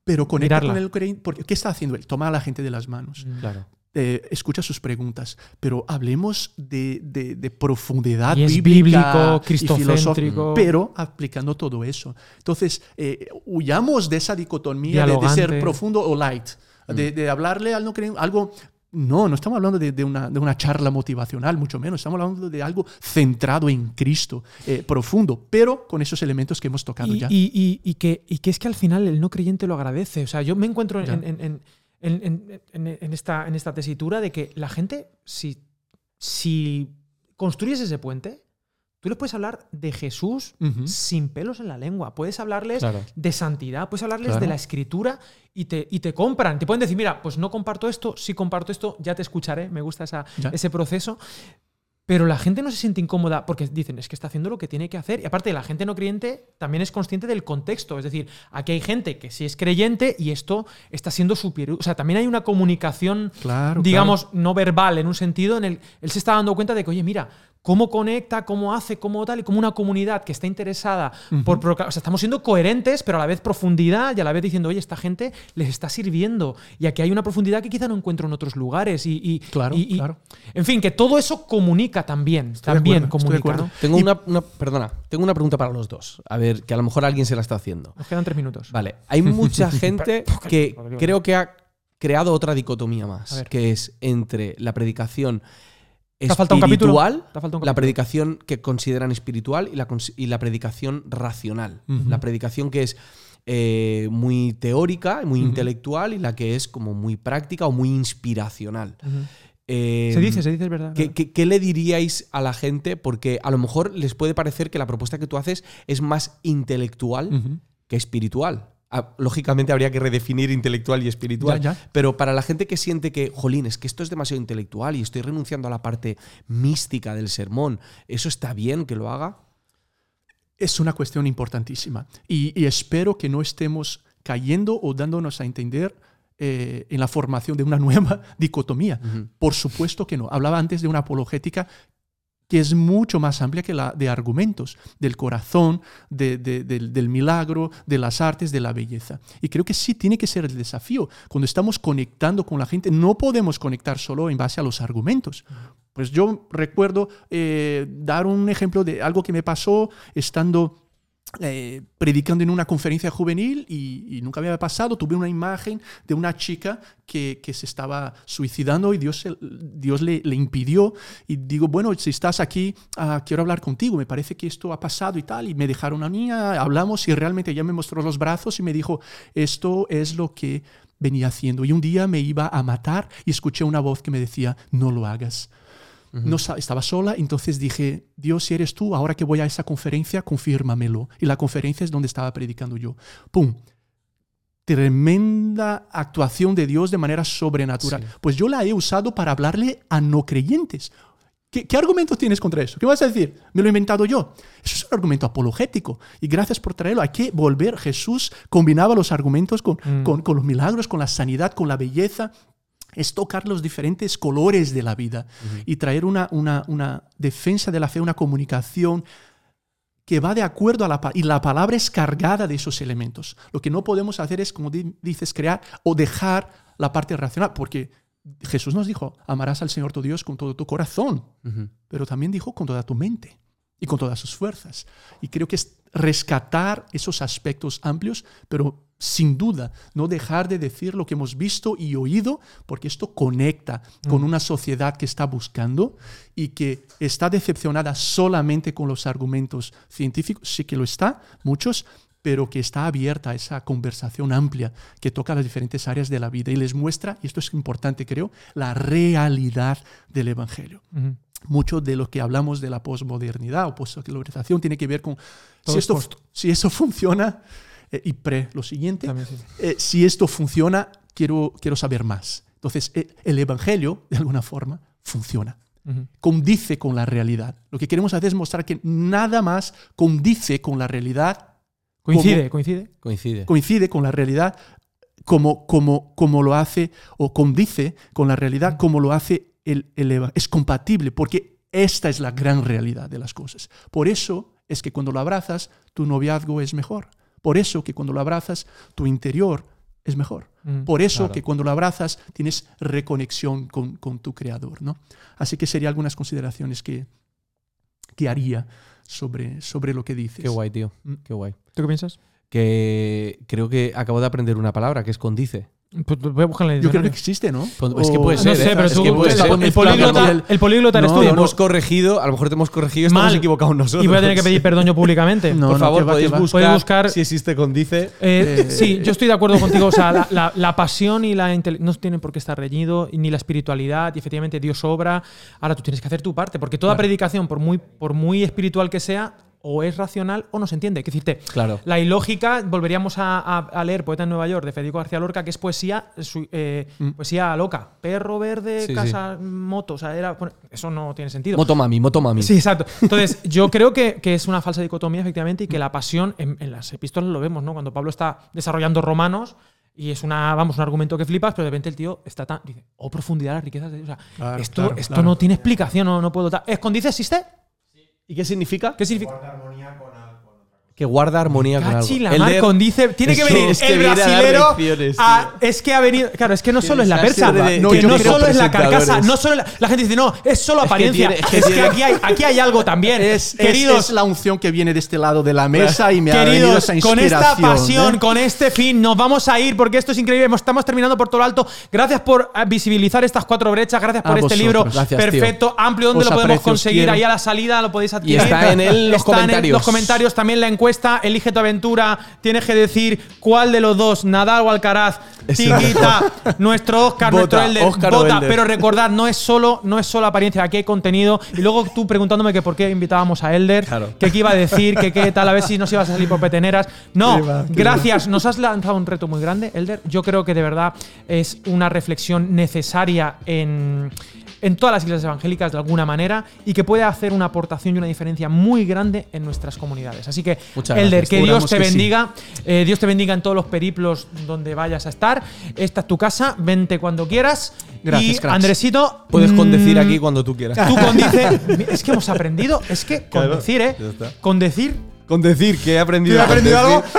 pero conecta Mirarla. con el creyente. Porque, ¿Qué está haciendo él? Toma a la gente de las manos. Claro. eh, escucha sus preguntas, pero hablemos de, de- de profundidad Y es bíblica bíblico, y cristocéntrico. filosófica, pero aplicando todo eso. Entonces, eh, huyamos de esa dicotomía de, de ser profundo o light, de, de hablarle al no creyente algo. No, no estamos hablando de, de una, de una charla motivacional, mucho menos. Estamos hablando de algo centrado en Cristo, eh, profundo, pero con esos elementos que hemos tocado Y, ya. y- y- y que, y que es que al final el no creyente lo agradece. O sea, yo me encuentro Ya. en, en- en- en- en- en- en esta, en esta tesitura de que la gente, si, si construyes ese puente, tú les puedes hablar de Jesús sin pelos en la lengua. Puedes hablarles Claro. de santidad, puedes hablarles Claro. de la escritura y te, y te compran. Te pueden decir, mira, pues no comparto esto, sí comparto esto, ya te escucharé, me gusta esa- Ya. ese proceso. Pero la gente no se siente incómoda porque dicen, es que está haciendo lo que tiene que hacer. Y aparte, la gente no creyente también es consciente del contexto. Es decir, aquí hay gente que sí es creyente y esto está siendo superior. O sea, también hay una comunicación, Claro, digamos, no verbal en un sentido en el él se está dando cuenta de que, oye, mira, cómo conecta, cómo hace, cómo tal, y como una comunidad que está interesada por... proca- O sea, estamos siendo coherentes, pero a la vez profundidad y a la vez diciendo, oye, esta gente les está sirviendo. Y aquí hay una profundidad que quizá no encuentro en otros lugares. Y, y- Claro, y- claro. En fin, que todo eso comunica también. también acuerdo, comunica. Tengo una, una- perdona, tengo una pregunta para los dos. A ver, que a lo mejor alguien se la está haciendo. Nos quedan tres minutos. Vale, hay mucha gente que creo que ha creado otra dicotomía más, que es entre la predicación Espiritual, ¿Te ha faltado un la predicación que consideran espiritual y la, y la predicación racional. La predicación que es eh, muy teórica, muy intelectual y la que es como muy práctica o muy inspiracional. Eh, Se dice, se dice, es verdad. ¿Qué, verdad. qué- qué le diríais a la gente? Porque a lo mejor les puede parecer que la propuesta que tú haces es más intelectual que espiritual. Lógicamente habría que redefinir intelectual y espiritual. Ya, ya. Pero para la gente que siente que, jolín, es que esto es demasiado intelectual y estoy renunciando a la parte mística del sermón, ¿eso está bien que lo haga? Es una cuestión importantísima y, y espero que no estemos cayendo o dándonos a entender eh, en la formación de una nueva dicotomía. Por supuesto que no. Hablaba antes de una apologética que es mucho más amplia que la de argumentos, del corazón, de- de- del, del milagro, de las artes, de la belleza. Y creo que sí tiene que ser el desafío. Cuando estamos conectando con la gente, no podemos conectar solo en base a los argumentos. Pues yo recuerdo eh, dar un ejemplo de algo que me pasó estando eh, predicando en una conferencia juvenil y, nunca había pasado. Tuve una imagen de una chica que, que se estaba suicidando y Dios, Dios le, le impidió. Y digo, bueno, si estás aquí, ah, quiero hablar contigo. Me parece que esto ha pasado y tal. Y me dejaron a mí, ah, hablamos y realmente ella me mostró los brazos y me dijo, esto es lo que venía haciendo. Y un día me iba a matar y escuché una voz que me decía, no lo hagas. No estaba sola, entonces dije, Dios, si eres tú, ahora que voy a esa conferencia, confírmamelo. Y la conferencia es donde estaba predicando yo. ¡Pum! Tremenda actuación de Dios de manera sobrenatural. Sí. Pues yo la he usado para hablarle a no creyentes. ¿Qué, qué argumentos tienes contra eso? ¿Qué vas a decir? Me lo he inventado yo. Eso es un argumento apologético. Y gracias por traerlo. Hay que volver. Jesús combinaba los argumentos con, Mm. con, con los milagros, con la sanidad, con la belleza es tocar los diferentes colores de la vida y traer una, una, una defensa de la fe, una comunicación que va de acuerdo a la palabra. Y la palabra es cargada de esos elementos. Lo que no podemos hacer es, como di- dices, crear o dejar la parte racional, porque Jesús nos dijo, amarás al Señor tu Dios con todo tu corazón, pero también dijo con toda tu mente y con todas sus fuerzas. Y creo que es rescatar esos aspectos amplios, pero sin duda no dejar de decir lo que hemos visto y oído, porque esto conecta con una sociedad que está buscando y que está decepcionada solamente con los argumentos científicos, sí que lo está, muchos, pero que está abierta a esa conversación amplia que toca las diferentes áreas de la vida y les muestra, y esto es importante creo, la realidad del Evangelio. Mucho de lo que hablamos de la posmodernidad o postsecularización tiene que ver con si, es esto, post. si eso funciona eh, y pre lo siguiente, También sí. eh, si esto funciona, quiero, quiero saber más. Entonces, eh, el Evangelio, de alguna forma, funciona. Condice con la realidad. Lo que queremos hacer es mostrar que nada más condice con la realidad, Coincide, coincide. Coincide. coincide con la realidad como, como, como lo hace o condice con la realidad como lo hace el, el eva- Es compatible porque esta es la gran realidad de las cosas. Por eso es que cuando lo abrazas, tu noviazgo es mejor. Por eso que cuando lo abrazas, tu interior es mejor. Mm, Por eso claro. que cuando lo abrazas tienes reconexión con, con tu creador. ¿no? Así que serían algunas consideraciones que, que haría sobre, sobre lo que dices. Qué guay, tío. Mm. Qué guay. ¿Tú qué piensas? Que creo que acabo de aprender una palabra que es condice. Pues voy a buscarla en el Yo creo que existe, ¿no? Pues es que O- puede No ser, sé, ¿eh? pero Es tú, que puede el, ser. el Mezclando políglota, el- el políglota eres No, tú. Te no, hemos corregido, a lo mejor te hemos corregido, estamos Mal. equivocados nosotros. Y voy a tener que pedir perdón yo públicamente. No, Por no, favor, va, podéis, buscar, Podéis buscar- si existe condice. Eh, Eh, sí, yo estoy de acuerdo contigo. O sea, la, la- la pasión y la inteligencia no tienen por qué estar reñido, y ni la espiritualidad, y efectivamente Dios obra. Ahora tú tienes que hacer tu parte, porque toda predicación, por muy, por muy espiritual que sea, o es racional o no se entiende. Que decirte, Claro. la ilógica, volveríamos a, a- a leer Poeta en Nueva York de Federico García Lorca, que es poesía, su- eh, poesía loca. Perro verde, Sí, casa, moto. O sea, era, bueno, eso no tiene sentido. Motomami, motomami. Sí, exacto. Entonces, yo creo que, que es una falsa dicotomía, efectivamente, y que la pasión, en, en las epístolas lo vemos, ¿no? Cuando Pablo está desarrollando Romanos, y es una, vamos, un argumento que flipas, pero de repente el tío está tan. Dice, oh, profundidad las riquezas de Dios. O sea, Claro, esto, claro, esto claro. no tiene explicación, no, no puedo. ¿Escondice existe? ¿Y qué significa? ¿Qué significa? Que guarda armonía con algo. La El de- con dice. Tiene que venir es que el brasilero. a- es que ha venido. Claro, es que no solo es la persa. de- no, que solo es la carcasa. No solo la, la gente dice, no, es solo que apariencia. tiene- Es que aquí, hay, aquí hay algo también. Es, Queridos, es la unción que viene de este lado de la mesa y me ha venido Queridos, esa con inspiración. esta pasión, ¿eh? con este fin, nos vamos a ir porque esto es increíble. Estamos terminando por todo lo alto. Gracias por eh, visibilizar estas cuatro brechas. Gracias por A este vosotros. libro Gracias, tío. perfecto, amplio. ¿Dónde Os lo podemos aprecio, conseguir? quiero. Ahí a la salida lo podéis adquirir. está en el- los Está en comentarios. los comentarios también la encuesta. Elige tu aventura. Tienes que decir cuál de los dos, Nadal o Alcaraz. Tiquita, nuestro Oscar, nuestro Elder. Óscar o vota. Elder. Pero recordad, no es solo, no es solo apariencia, aquí hay contenido. Y luego tú preguntándome que por qué invitábamos a Elder, Claro. que qué iba a decir, que qué tal, a ver si nos ibas a salir por peteneras. No, va, gracias. Nos has lanzado un reto muy grande, Elder. Yo creo que de verdad es una reflexión necesaria en, en todas las iglesias evangélicas de alguna manera y que puede hacer una aportación y una diferencia muy grande en nuestras comunidades. Así que, Muchas Elder, gracias. que Dios te que sí. bendiga. Eh, Dios te bendiga en todos los periplos donde vayas a estar. Esta es tu casa, vente cuando quieras. Gracias, y cracks. Andresito. Puedes condecir mm, aquí cuando tú quieras. Tú condice. es que hemos aprendido. Es que condecir, ¿eh? Condecir. Con decir que he aprendido. ¿He aprendido algo?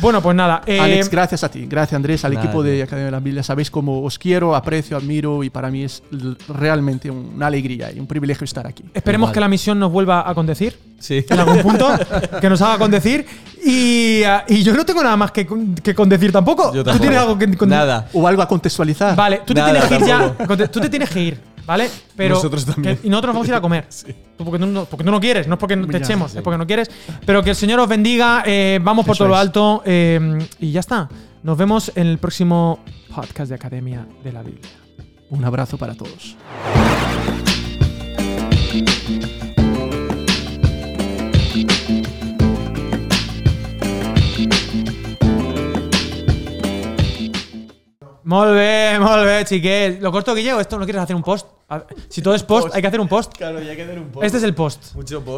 Bueno, pues nada. eh, Alex, gracias a ti. Gracias, Andrés, al Nada, equipo de. Academia de la Biblia. Sabéis cómo os quiero, aprecio, admiro y para mí es realmente una alegría y un privilegio estar aquí. Esperemos Igual. que la misión nos vuelva a condecir Sí. en algún punto, que nos haga condecir. Y, ah, y yo no tengo nada más que, que condecir tampoco. Yo ¿Tú tampoco. tienes algo que Nada. O algo a contextualizar. Vale, tú te Nada, tienes que ir ya. tampoco. Tú te tienes que ir, ¿vale? Pero Nosotros también. que- y nosotros nos vamos a ir a comer. Tú porque, tú no, porque tú no quieres, no es porque te Ya, echemos, sí. es porque no quieres. Pero que el Señor os bendiga. eh, vamos por todo lo alto. eh, y ya está. Nos vemos en el próximo podcast de Academia de la Biblia. Un abrazo para todos. Molt bé, molt bé, xiquets. Lo corto que llego, esto no quieres hacer un post. Si todo es post, hay que hacer un post. Claro, ya que hacer un post. Este es el post. Mucho post.